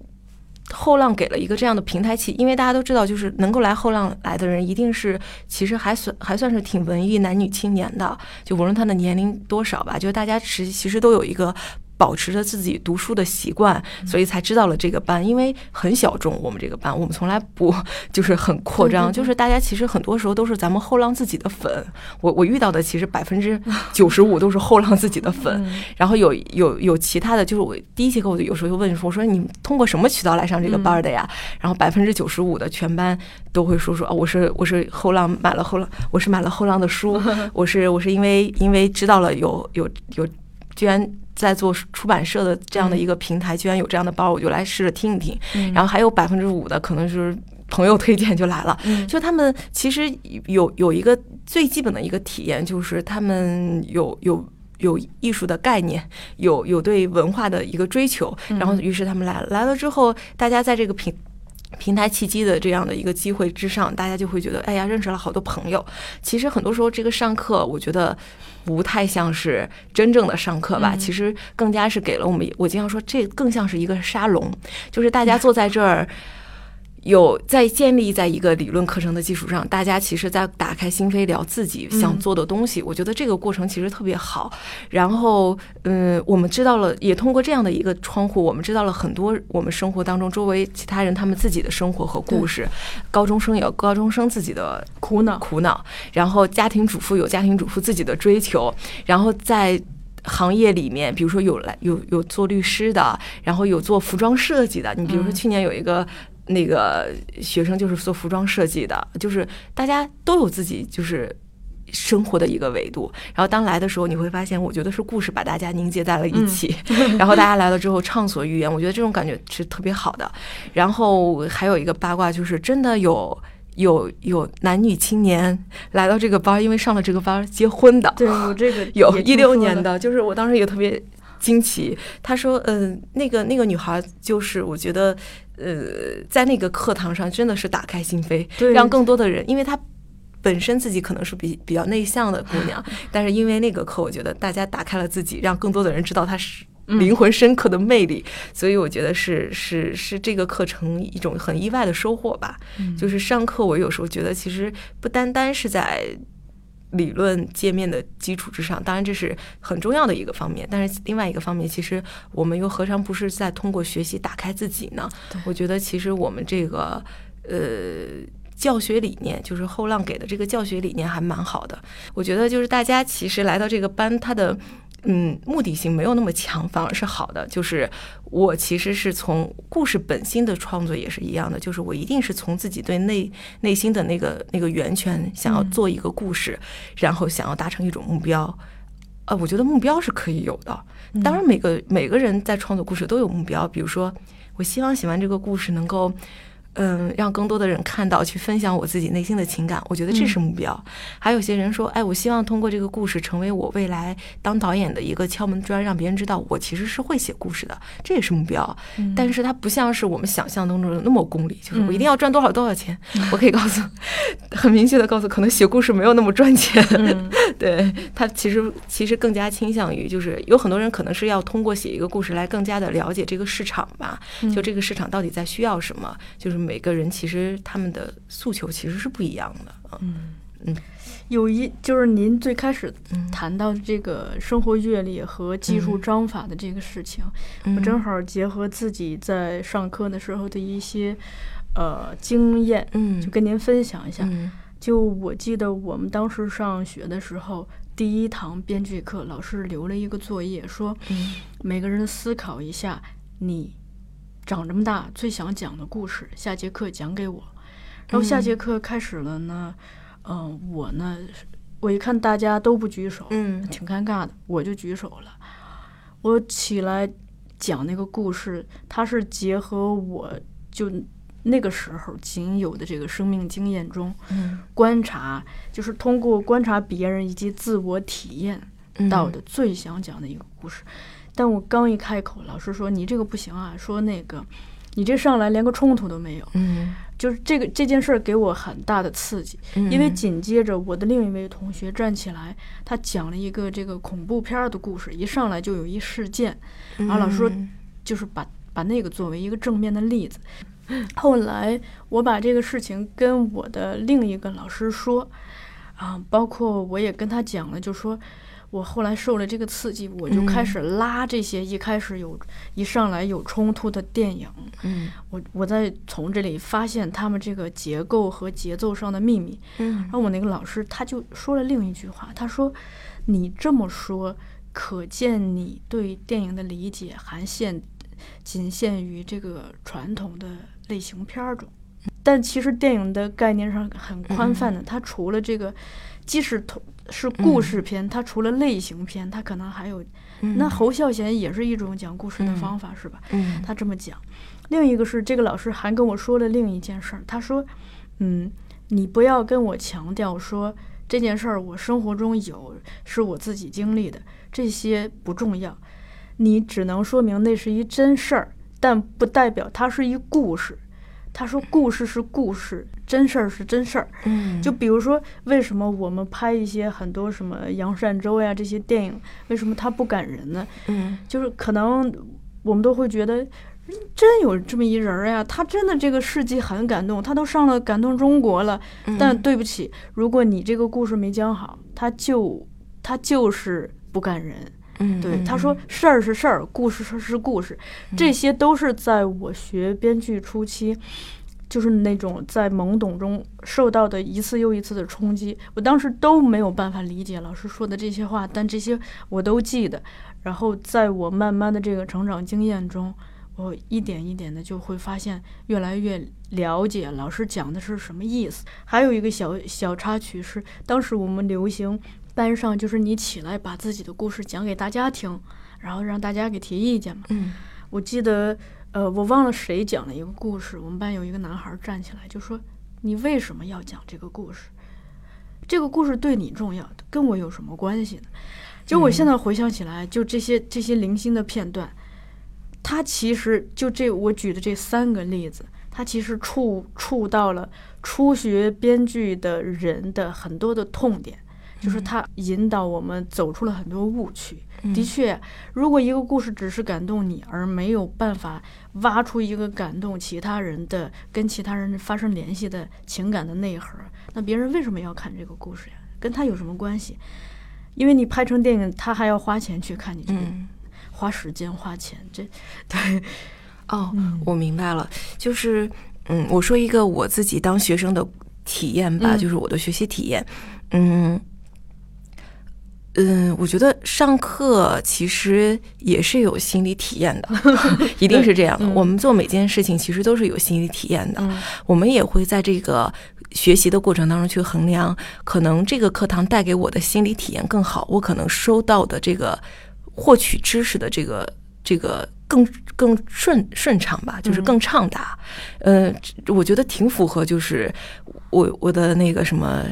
后浪给了一个这样的平台期，因为大家都知道，就是能够来后浪来的人，一定是其实还算还算是挺文艺男女青年的，就无论他的年龄多少吧，就是大家其其实都有一个。保持着自己读书的习惯，所以才知道了这个班，因为很小众。我们这个班，我们从来不 就是很扩张，对对对就是大家其实很多时候都是咱们后浪自己的粉。我我遇到的其实百分之 九十五都是后浪自己的粉，嗯然后有有有其他的，就是我第一节课我就有时候就问说，我说你通过什么渠道来上这个班的呀？然后百分之九十五的全班都会说说，啊，我是我是后浪买了后浪，我是买了后浪的书，我是我是因为因为知道了有有有，居然在做出版社的这样的一个平台，居然有这样的包，我就来试着听一听。嗯然后还有百分之五的可能是朋友推荐就来了，嗯就他们其实有有一个最基本的一个体验，就是他们有有。有艺术的概念，有有对文化的一个追求，然后于是他们来了。来了之后，大家在这个平平台契机的这样的一个机会之上，大家就会觉得，哎呀，认识了好多朋友。其实很多时候，这个上课，我觉得不太像是真正的上课吧，嗯其实更加是给了我们，我经常说，这更像是一个沙龙，就是大家坐在这儿。有在建立在一个理论课程的基础上，大家其实在打开心扉聊自己想做的东西。我觉得这个过程其实特别好。然后，嗯，我们知道了，也通过这样的一个窗户，我们知道了很多我们生活当中周围其他人他们自己的生活和故事。高中生有高中生自己的苦恼，苦恼，然后家庭主妇有家庭主妇自己的追求，然后在。行业里面，比如说有来有有做律师的，然后有做服装设计的。你比如说嗯去年有一个那个学生就是做服装设计的，就是大家都有自己就是生活的一个维度。然后当来的时候，你会发现，我觉得是故事把大家凝结在了一起。然后大家来了之后畅所欲言，我觉得这种感觉是特别好的。然后还有一个八卦就是，真的有。有有男女青年来到这个班，因为上了这个班结婚的，对我这个 有一六年的，就是我当时也特别惊奇。他说，嗯、那个那个女孩，就是我觉得，呃，在那个课堂上真的是打开心扉，对让更多的人，因为她本身自己可能是比比较内向的姑娘，但是因为那个课，我觉得大家打开了自己，让更多的人知道她是。灵魂深刻的魅力，所以我觉得是是是这个课程一种很意外的收获吧。就是上课，我有时候觉得其实不单单是在理论界面的基础之上，当然这是很重要的一个方面，但是另外一个方面，其实我们又何尝不是在通过学习打开自己呢？我觉得其实我们这个呃。教学理念就是后浪给的这个教学理念还蛮好的，我觉得就是大家其实来到这个班，它的嗯目的性没有那么强，反而是好的。就是我其实是从故事本心的创作也是一样的，就是我一定是从自己对内内心的那个那个源泉想要做一个故事，然后想要达成一种目标。呃，我觉得目标是可以有的。当然，每个每个人在创作故事都有目标，比如说，我希望写完这个故事能够。嗯，让更多的人看到，去分享我自己内心的情感，我觉得这是目标。还有些人说，哎，我希望通过这个故事成为我未来当导演的一个敲门砖，让别人知道我其实是会写故事的，这也是目标。但是它不像是我们想象当中的那么功利，就是我一定要赚多少多少钱。我可以告诉，很明确的告诉，可能写故事没有那么赚钱。对他其实其实更加倾向于，就是有很多人可能是要通过写一个故事来更加的了解这个市场吧，就这个市场到底在需要什么，就是每个人其实他们的诉求其实是不一样的。嗯。嗯。有一就是您最开始嗯谈到这个生活阅历和技术章法的这个事情，嗯。我正好结合自己在上课的时候的一些呃经验，嗯。就跟您分享一下。嗯。就我记得我们当时上学的时候，第一堂编剧课，老师留了一个作业，说嗯。每个人思考一下，你长这么大最想讲的故事，下节课讲给我。然后下节课开始了呢，嗯、我呢，我一看大家都不举手，嗯挺尴尬的，我就举手了。我起来讲那个故事，它是结合我就那个时候仅有的这个生命经验中嗯观察，就是通过观察别人以及自我体验嗯到的最想讲的一个故事。但我刚一开口，老师说你这个不行啊，说那个你这上来连个冲突都没有，嗯，就是这个这件事儿给我很大的刺激。嗯因为紧接着我的另一位同学站起来，他讲了一个这个恐怖片儿的故事，一上来就有一事件，然后老师说嗯就是把把那个作为一个正面的例子。后来我把这个事情跟我的另一个老师说，啊，包括我也跟他讲了，就说我后来受了这个刺激，我就开嗯始拉这些一开始有一上来有冲突的电影，嗯。我我在从这里发现他们这个结构和节奏上的秘密。嗯。然后我那个老师他就说了另一句话，他说：“你这么说，可见你对电影的理解还限仅限于这个传统的类型片儿中。但其实电影的概念上很宽泛的，它除了这个，即使同是故事片，它除了类型片，它可能还有嗯那侯孝贤也是一种讲故事的嗯方法，是吧？嗯他这么讲。另一个是这个老师还跟我说了另一件事儿，他说：“嗯，你不要跟我强调说这件事儿我生活中有，是我自己经历的，这些不重要，你只能说明那是一真事儿，但不代表它是一故事。”他说：“故事是故事，真事儿是真事儿。嗯就比如说，为什么我们拍一些很多什么杨善洲呀这些电影，为什么它不感人呢？嗯就是可能我们都会觉得，嗯真有这么一人儿呀，他真的这个事迹很感动，他都上了感动中国了。嗯但对不起，如果你这个故事没讲好，他就他就是不感人。嗯对，他说事儿是事儿，故事是是故事，这些都是在我学编剧初期。就是那种在懵懂中受到的一次又一次的冲击，我当时都没有办法理解老师说的这些话，但这些我都记得。然后在我慢慢的这个成长经验中，我一点一点的就会发现越来越了解老师讲的是什么意思。还有一个小小插曲是，当时我们流行班上就是你起来把自己的故事讲给大家听，然后让大家给提意见嘛。嗯我记得，呃，我忘了谁讲了一个故事，我们班有一个男孩站起来就说：“你为什么要讲这个故事？这个故事对你重要，跟我有什么关系呢？”就我现在回想起来，就这些这些零星的片段，他其实就这我举的这三个例子，他其实触触到了初学编剧的人的很多的痛点，就是它引导我们走出了很多误区。的确，如果一个故事只是感动你，而没有办法挖出一个感动其他人的、跟其他人发生联系的情感的内核，那别人为什么要看这个故事呀？跟他有什么关系？因为你拍成电影，他还要花钱去看你这个，嗯花时间花钱，这 对，哦，嗯我明白了，就是嗯，我说一个我自己当学生的体验吧，嗯就是我的学习体验，嗯。嗯，我觉得上课其实也是有心理体验的，一定是这样的。嗯我们做每件事情其实都是有心理体验的，嗯我们也会在这个学习的过程当中去衡量，可能这个课堂带给我的心理体验更好，我可能收到的这个获取知识的这个这个更更顺顺畅吧，就是更畅达。呃，我觉得挺符合，就是我我的那个什么。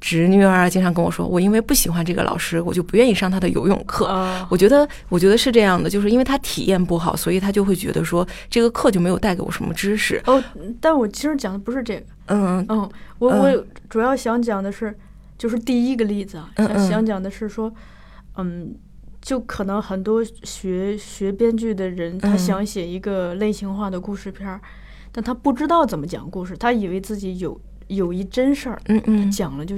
侄女儿啊，经常跟我说，我因为不喜欢这个老师，我就不愿意上他的游泳课。啊我觉得，我觉得是这样的，就是因为他体验不好，所以他就会觉得说这个课就没有带给我什么知识。哦，但我其实讲的不是这个，嗯。嗯，我嗯。我主要想讲的是，就是第一个例子啊，嗯嗯。想想讲的是说，嗯，就可能很多学学编剧的人，他嗯。想写一个类型化的故事片儿，但他不知道怎么讲故事，他以为自己有有一真事儿，嗯嗯，讲了就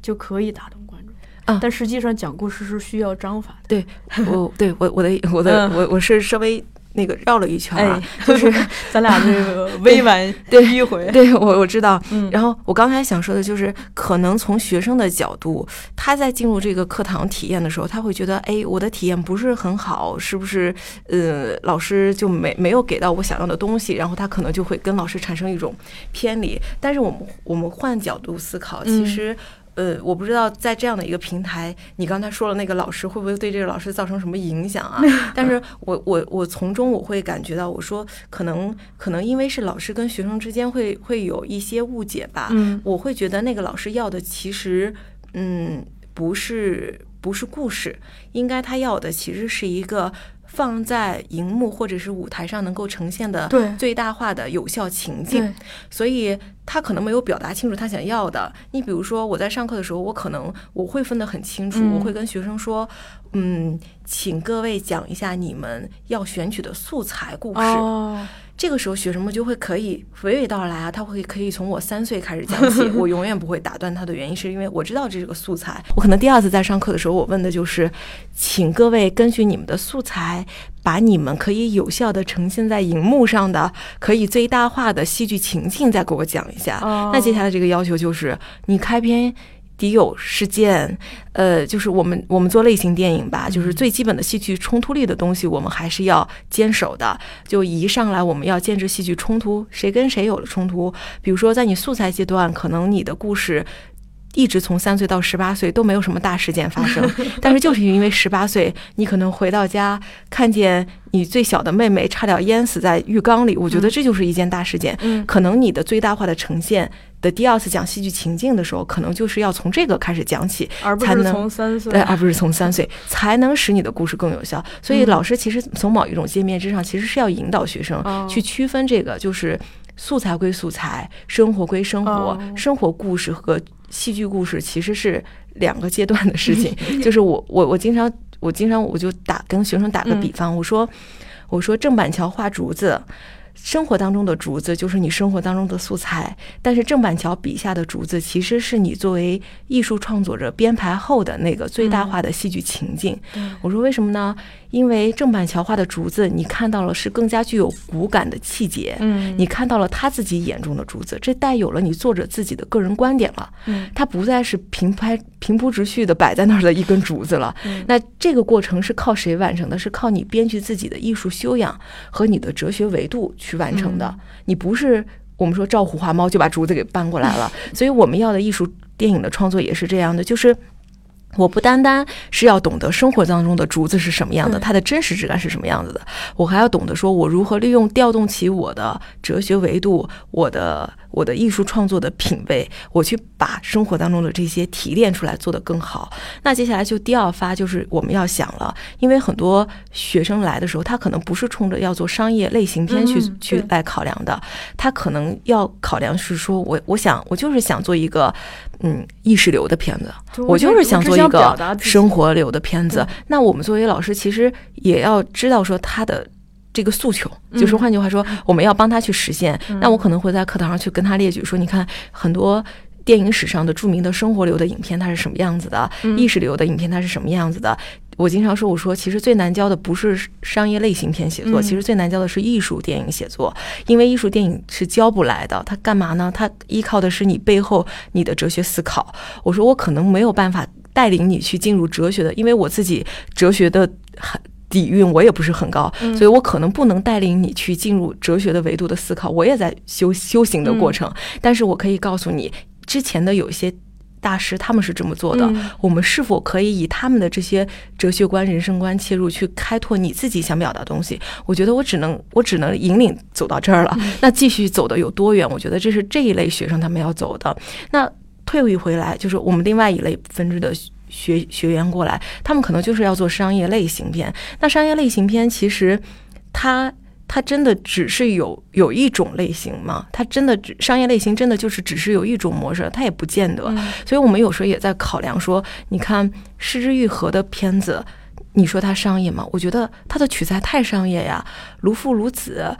就可以打动观众。啊但实际上讲故事是需要章法的。对我对我我的我的嗯我我是稍微那个绕了一圈啊，就是 咱俩这个 委婉对迂回。对我我知道。嗯，然后我刚才想说的就是，可能从学生的角度，他在进入这个课堂体验的时候，他会觉得，哎，我的体验不是很好，是不是？呃，老师就没没有给到我想要的东西，然后他可能就会跟老师产生一种偏离。但是我们我们换角度思考，其实。呃，我不知道在这样的一个平台，你刚才说了那个老师会不会对这个老师造成什么影响啊？但是我我我从中我会感觉到，我说可能可能因为是老师跟学生之间会会有一些误解吧。嗯，我会觉得那个老师要的其实嗯不是不是故事，应该他要的其实是一个。放在荧幕或者是舞台上能够呈现的最大化的有效情境，所以他可能没有表达清楚他想要的。你比如说，我在上课的时候，我可能我会分得很清楚，我会跟学生说，嗯，请各位讲一下你们要选取的素材故事。这个时候，学生们就会可以娓娓道来啊，他会可以从我三岁开始讲起，我永远不会打断他的原因，是因为我知道这是个素材。我可能第二次在上课的时候，我问的就是，请各位根据你们的素材，把你们可以有效的呈现在荧幕上的、可以最大化的戏剧情境再给我讲一下。那接下来这个要求就是，你开篇。敌友事件，呃，就是我们我们做类型电影吧，就是最基本的戏剧冲突力的东西，我们还是要坚守的。就一上来我们要坚持戏剧冲突，谁跟谁有了冲突？比如说在你素材阶段，可能你的故事。一直从三岁到十八岁都没有什么大事件发生，但是就是因为十八岁，你可能回到家看见你最小的妹妹差点淹死在浴缸里，我觉得这就是一件大事件。嗯，可能你的最大化的呈现的第二次讲戏剧情境的时候，可能就是要从这个开始讲起，而不是从三岁，对，而不是从三岁才能使你的故事更有效。所以老师其实从某一种界面之上，其实是要引导学生去区分这个，就是素材归素材，生活归生活，生活故事和。戏剧故事其实是两个阶段的事情，就是我我我经常我经常我就打跟学生打个比方，我说我说郑板桥画竹子。生活当中的竹子就是你生活当中的素材，但是郑板桥笔下的竹子其实是你作为艺术创作者编排后的那个最大化的戏剧情境。我说为什么呢？因为郑板桥画的竹子，你看到了是更加具有骨感的气节，嗯，你看到了他自己眼中的竹子，这带有了你作者自己的个人观点了，嗯，它不再是平拍平铺直叙的摆在那儿的一根竹子了。那这个过程是靠谁完成的？是靠你编剧自己的艺术修养和你的哲学维度去完成的。你不是我们说照虎画猫就把竹子给搬过来了。所以我们要的艺术电影的创作也是这样的，就是。我不单单是要懂得生活当中的竹子是什么样的，它的真实质感是什么样子的，我还要懂得说，我如何利用调动起我的哲学维度，我的我的艺术创作的品味，我去把生活当中的这些提炼出来，做得更好。那接下来就第二发就是我们要想了，因为很多学生来的时候，他可能不是冲着要做商业类型片去去来考量的，他可能要考量是说我我想我就是想做一个。嗯，意识流的片子，我就是想做一个生活流的片子。那我们作为老师，其实也要知道说他的这个诉求，就是换句话说，我们要帮他去实现。那我可能会在课堂上去跟他列举说，你看很多。电影史上的著名的生活流的影片，它是什么样子的？意识流的影片，它是什么样子的？我经常说，我说其实最难教的不是商业类型片写作，其实最难教的是艺术电影写作，因为艺术电影是教不来的。它干嘛呢？它依靠的是你背后你的哲学思考。我说我可能没有办法带领你去进入哲学的，因为我自己哲学的很。底蕴我也不是很高，所以我可能不能带领你去进入哲学的维度的思考。我也在修修行的过程，但是我可以告诉你。之前的有一些大师，他们是这么做的。我们是否可以以他们的这些哲学观、人生观切入，去开拓你自己想表达的东西？我觉得我只能，我只能引领走到这儿了。那继续走的有多远？我觉得这是这一类学生他们要走的。那退一回来，就是我们另外一类分支的学学员过来，他们可能就是要做商业类型片。那商业类型片其实它。它真的只是有有一种类型吗？它真的只商业类型真的就是只是有一种模式？它也不见得。所以我们有时候也在考量说，你看《失之愈合》的片子，你说它商业吗？我觉得它的取材太商业呀，如父如子。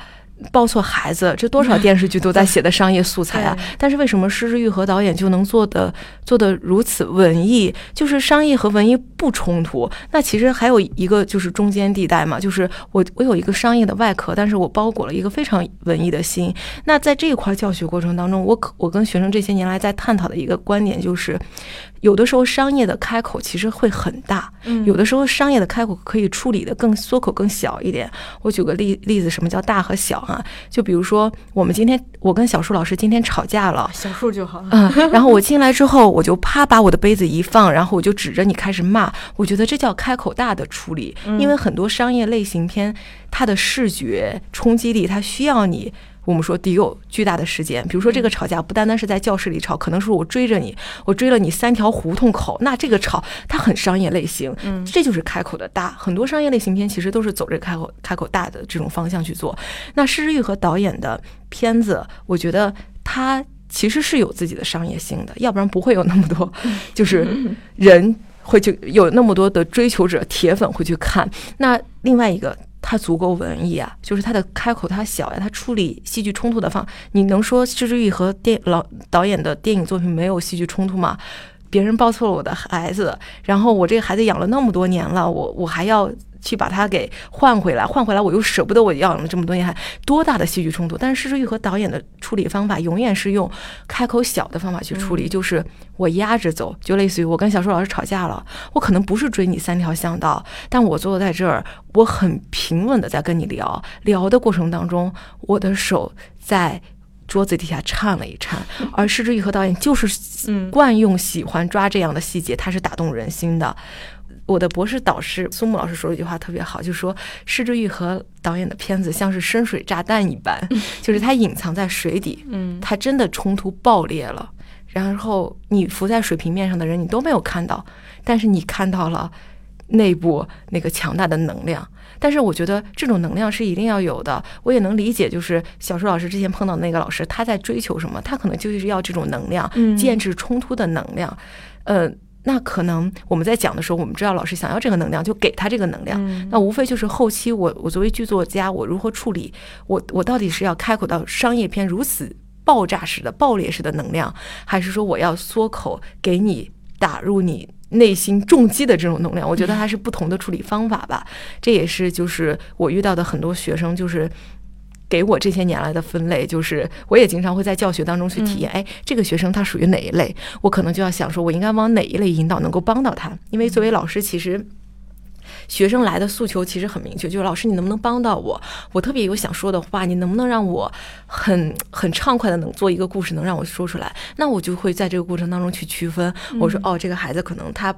抱错孩子，这多少电视剧都在写的商业素材啊！但是为什么施之玉和导演就能做的做的如此文艺？就是商业和文艺不冲突。那其实还有一个就是中间地带嘛，就是我我有一个商业的外壳，但是我包裹了一个非常文艺的心。那在这一块教学过程当中，我可我跟学生这些年来在探讨的一个观点就是。有的时候商业的开口其实会很大，有的时候商业的开口可以处理的更缩口更小一点。我举个例例子，什么叫大和小啊？就比如说我们今天我跟小树老师今天吵架了，小树就好，嗯，然后我进来之后，我就啪把我的杯子一放，然后我就指着你开始骂。我觉得这叫开口大的处理，因为很多商业类型片它的视觉冲击力，它需要你。我们说得有巨大的时间，比如说这个吵架不单单是在教室里吵，可能是我追着你，我追了你三条胡同口，那这个吵它很商业类型，嗯，这就是开口的大。很多商业类型片其实都是走这开口开口大的这种方向去做。那施之玉和导演的片子，我觉得他其实是有自己的商业性的，要不然不会有那么多就是人会去有那么多的追求者铁粉会去看。那另外一个。他足够文艺啊，就是他的开口他小呀，他处理戏剧冲突的方，你能说施之玉和电老导演的电影作品没有戏剧冲突吗？别人抱错了我的孩子，然后我这个孩子养了那么多年了，我我还要。去把它给换回来，换回来我又舍不得我养了这么多年，还多大的戏剧冲突？但是施之玉和导演的处理方法永远是用开口小的方法去处理，就是我压着走，就类似于我跟小树老师吵架了，我可能不是追你三条巷道，但我坐在这儿，我很平稳的在跟你聊聊的过程当中，我的手在桌子底下颤了一颤，而施之玉和导演就是惯用喜欢抓这样的细节，他是打动人心的。我的博士导师苏木老师说了一句话特别好，就说施之玉和导演的片子像是深水炸弹一般，就是它隐藏在水底，嗯，它真的冲突爆裂了，然后你浮在水平面上的人你都没有看到，但是你看到了内部那个强大的能量。但是我觉得这种能量是一定要有的。我也能理解，就是小树老师之前碰到的那个老师，他在追求什么？他可能就是要这种能量，建制冲突的能量，嗯。那可能我们在讲的时候，我们知道老师想要这个能量，就给他这个能量。那无非就是后期我我作为剧作家，我如何处理我我到底是要开口到商业片如此爆炸式的爆裂式的能量，还是说我要缩口给你打入你内心重击的这种能量？我觉得它是不同的处理方法吧。这也是就是我遇到的很多学生就是。给我这些年来的分类，就是我也经常会在教学当中去体验，哎，这个学生他属于哪一类？我可能就要想说，我应该往哪一类引导，能够帮到他。因为作为老师，其实学生来的诉求其实很明确，就是老师你能不能帮到我？我特别有想说的话，你能不能让我很很畅快的能做一个故事，能让我说出来？那我就会在这个过程当中去区分，我说哦，这个孩子可能他。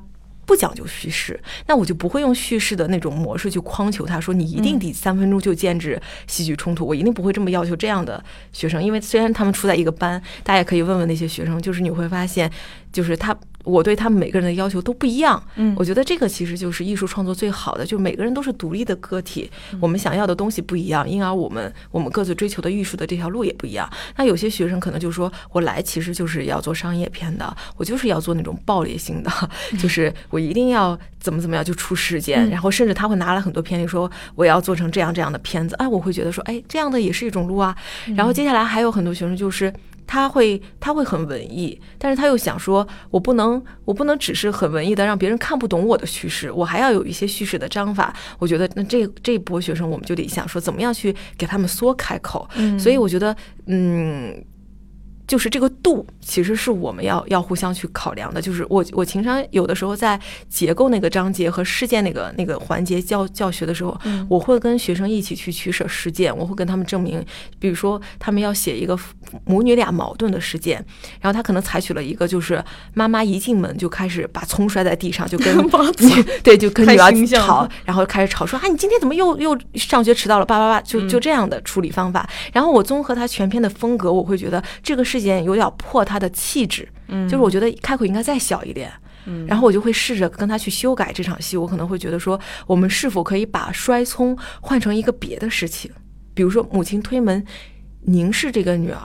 不讲究叙事，那我就不会用叙事的那种模式去框求他，说你一定得三分钟就建制戏剧冲突，我一定不会这么要求这样的学生，因为虽然他们处在一个班，大家也可以问问那些学生，就是你会发现，就是他。我对他们每个人的要求都不一样，嗯，我觉得这个其实就是艺术创作最好的，就是每个人都是独立的个体，我们想要的东西不一样，因而我们我们各自追求的艺术的这条路也不一样。那有些学生可能就说，我来其实就是要做商业片的，我就是要做那种暴力性的，就是我一定要怎么怎么样就出事件，然后甚至他会拿了很多片例说我要做成这样这样的片子，哎，我会觉得说，哎，这样的也是一种路啊。然后接下来还有很多学生就是。他会他会很文艺，但是他又想说，我不能我不能只是很文艺的让别人看不懂我的叙事，我还要有一些叙事的章法。我觉得那这这一波学生，我们就得想说，怎么样去给他们缩开口。所以我觉得，嗯。就是这个度，其实是我们要要互相去考量的。就是我我情商有的时候在结构那个章节和事件那个那个环节教教学的时候，我会跟学生一起去取舍事件，我会跟他们证明，比如说他们要写一个母女俩矛盾的事件，然后他可能采取了一个就是妈妈一进门就开始把葱摔在地上，就跟 对就跟女儿吵，然后开始吵说啊你今天怎么又又上学迟到了叭叭叭，就就这样的处理方法。然后我综合他全篇的风格，我会觉得这个是。事件有点破他的气质，嗯，就是我觉得开口应该再小一点，嗯，然后我就会试着跟他去修改这场戏。我可能会觉得说，我们是否可以把摔葱换成一个别的事情，比如说母亲推门凝视这个女儿，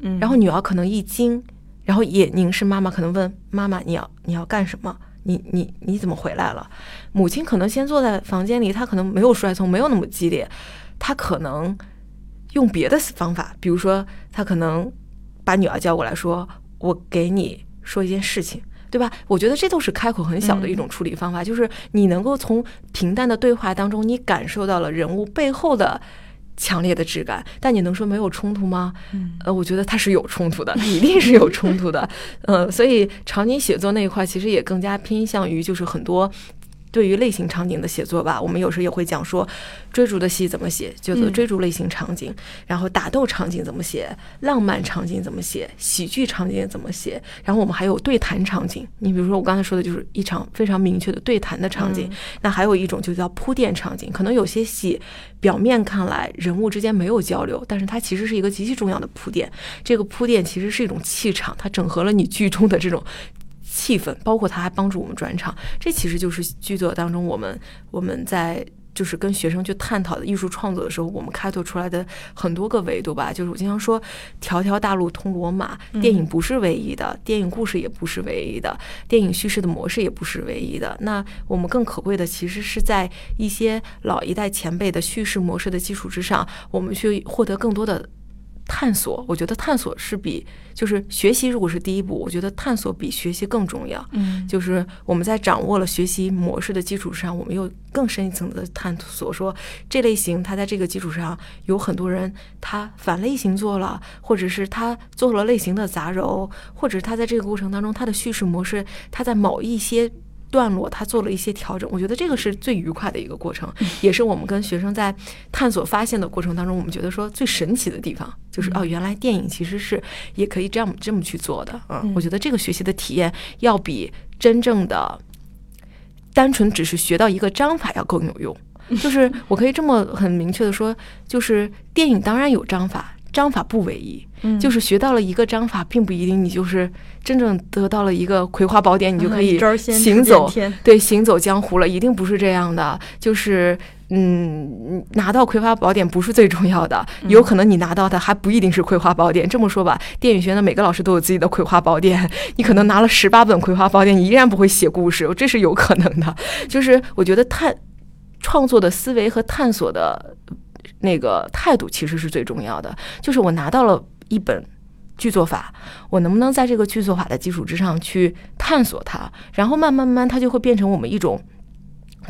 嗯，然后女儿可能一惊，然后也凝视妈妈，可能问妈妈你要你要干什么？你你你怎么回来了？母亲可能先坐在房间里，她可能没有摔葱，没有那么激烈，她可能。用别的方法，比如说她可能把女儿叫过来说：“我给你说一件事情。”对吧？我觉得这都是开口很小的一种处理方法，就是你能够从平淡的对话当中，你感受到了人物背后的强烈的质感。但你能说没有冲突吗？呃，我觉得它是有冲突的，它一定是有冲突的。呃，所以场景写作那一块其实也更加偏向于就是很多。对于类型场景的写作吧，我们有时候也会讲说，追逐的戏怎么写，叫做追逐类型场景；然后打斗场景怎么写，浪漫场景怎么写，喜剧场景怎么写。然后我们还有对谈场景，你比如说我刚才说的就是一场非常明确的对谈的场景。那还有一种就叫铺垫场景，可能有些戏表面看来人物之间没有交流，但是它其实是一个极其重要的铺垫。这个铺垫其实是一种气场，它整合了你剧中的这种。气氛，包括他还帮助我们转场，这其实就是剧作当中我们我们在就是跟学生去探讨的艺术创作的时候，我们开拓出来的很多个维度吧。就是我经常说，条条大路通罗马，电影不是唯一的，电影故事也不是唯一的，电影叙事的模式也不是唯一的。那我们更可贵的，其实是在一些老一代前辈的叙事模式的基础之上，我们去获得更多的。探索，我觉得探索是比就是学习，如果是第一步，我觉得探索比学习更重要。嗯，就是我们在掌握了学习模式的基础上，我们又更深一层的探索，说这类型它在这个基础上有很多人他反类型做了，或者是他做了类型的杂糅，或者是他在这个过程当中他的叙事模式他在某一些。段落，他做了一些调整，我觉得这个是最愉快的一个过程，也是我们跟学生在探索发现的过程当中，我们觉得说最神奇的地方，就是哦，原来电影其实是也可以这样这么去做的。嗯，我觉得这个学习的体验要比真正的单纯只是学到一个章法要更有用。就是我可以这么很明确的说，就是电影当然有章法。章法不唯一，就是学到了一个章法，并不一定你就是真正得到了一个葵花宝典，你就可以行走，对，行走江湖了，一定不是这样的。就是，嗯，拿到葵花宝典不是最重要的，有可能你拿到的还不一定是葵花宝典。这么说吧，电影学院的每个老师都有自己的葵花宝典，你可能拿了十八本葵花宝典，你依然不会写故事，这是有可能的。就是我觉得探创作的思维和探索的。那个态度其实是最重要的，就是我拿到了一本剧作法，我能不能在这个剧作法的基础之上去探索它，然后慢慢慢，慢它就会变成我们一种。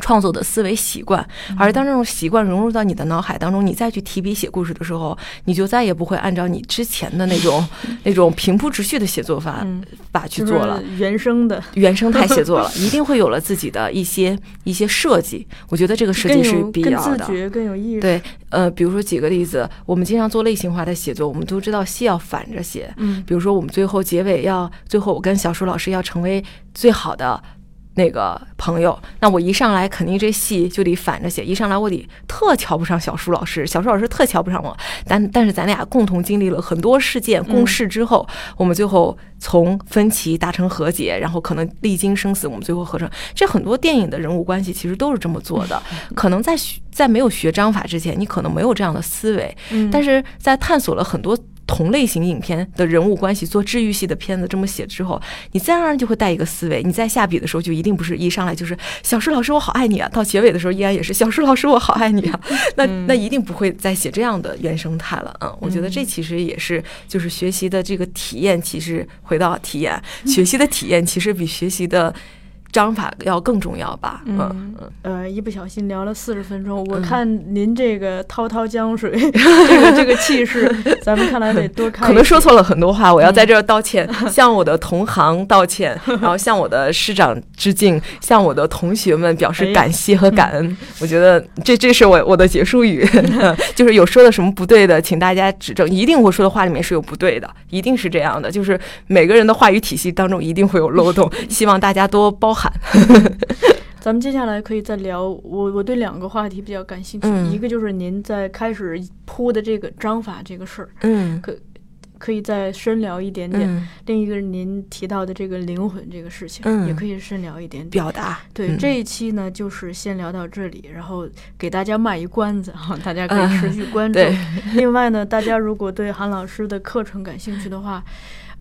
创作的思维习惯，而当这种习惯融入到你的脑海当中，你再去提笔写故事的时候，你就再也不会按照你之前的那种 那种平铺直叙的写作法法去做了，原生的原生态写作了，一定会有了自己的一些一些设计。我觉得这个设计是必要的，更自觉，更有意识。对，呃，比如说几个例子，我们经常做类型化的写作，我们都知道戏要反着写，嗯，比如说我们最后结尾要最后我跟小舒老师要成为最好的。那个朋友，那我一上来肯定这戏就得反着写。一上来我得特瞧不上小舒老师，小舒老师特瞧不上我。但但是咱俩共同经历了很多事件共事之后，我们最后从分歧达成和解，然后可能历经生死，我们最后合成。这很多电影的人物关系其实都是这么做的。可能在学在没有学章法之前，你可能没有这样的思维。但是在探索了很多。同类型影片的人物关系做治愈系的片子这么写之后，你自然而然就会带一个思维。你在下笔的时候就一定不是一上来就是小舒老师我好爱你啊，到结尾的时候依然也是小舒老师我好爱你啊。那 那一定不会再写这样的原生态了。嗯，我觉得这其实也是就是学习的这个体验，其实回到体验，学习的体验其实比学习的。章法要更重要吧？嗯嗯呃，一不小心聊了四十分钟，我看您这个滔滔江水，这个这个气势，咱们看来得多看。可能说错了很多话，我要在这儿道歉，向我的同行道歉，然后向我的师长致敬，向我的同学们表示感谢和感恩。我觉得这这是我我的结束语，就是有说的什么不对的，请大家指正。一定我说的话里面是有不对的，一定是这样的。就是每个人的话语体系当中一定会有漏洞，希望大家多包涵。咱们接下来可以再聊，我我对两个话题比较感兴趣，一个就是您在开始铺的这个章法这个事儿，嗯，可可以再深聊一点点；另一个是您提到的这个灵魂这个事情，嗯，也可以深聊一点点。表达对这一期呢，就是先聊到这里，然后给大家卖一关子哈，大家可以持续关注。另外呢，大家如果对韩老师的课程感兴趣的话。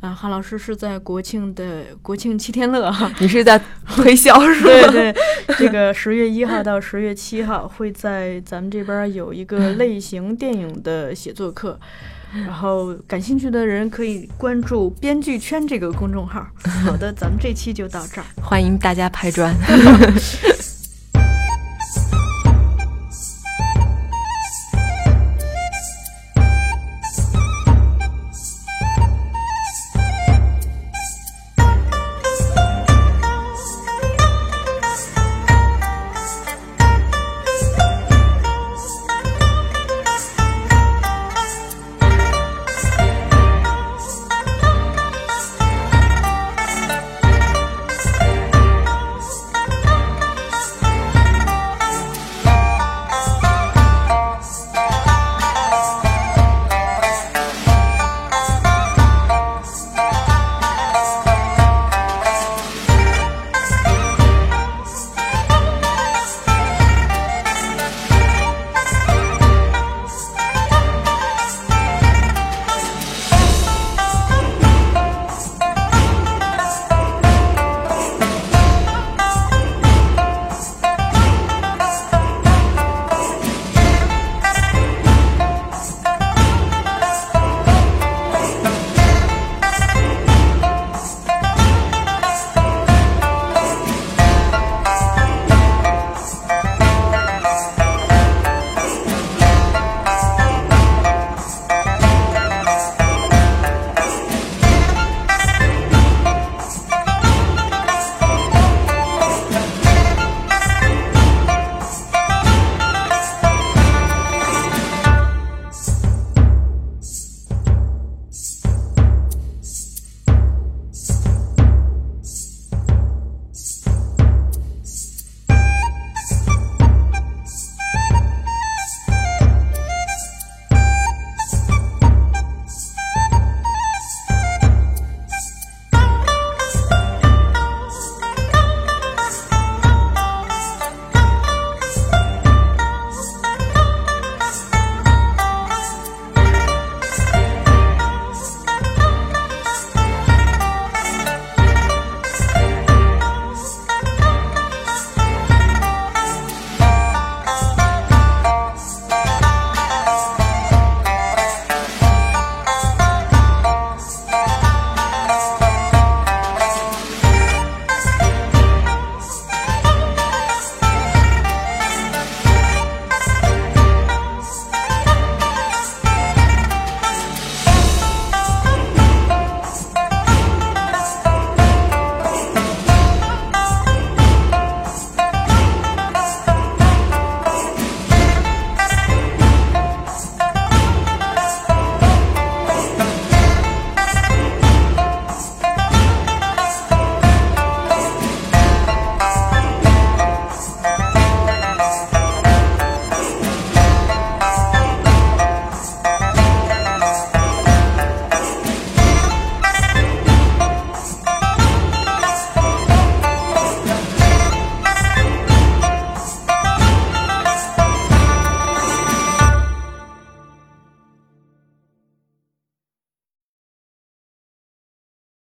啊，韩老师是在国庆的国庆七天乐哈，你是在推销 是吗？对对，这个十月一号到十月七号会在咱们这边有一个 类型电影的写作课，然后感兴趣的人可以关注“编剧圈”这个公众号。好的，咱们这期就到这儿，欢迎大家拍砖。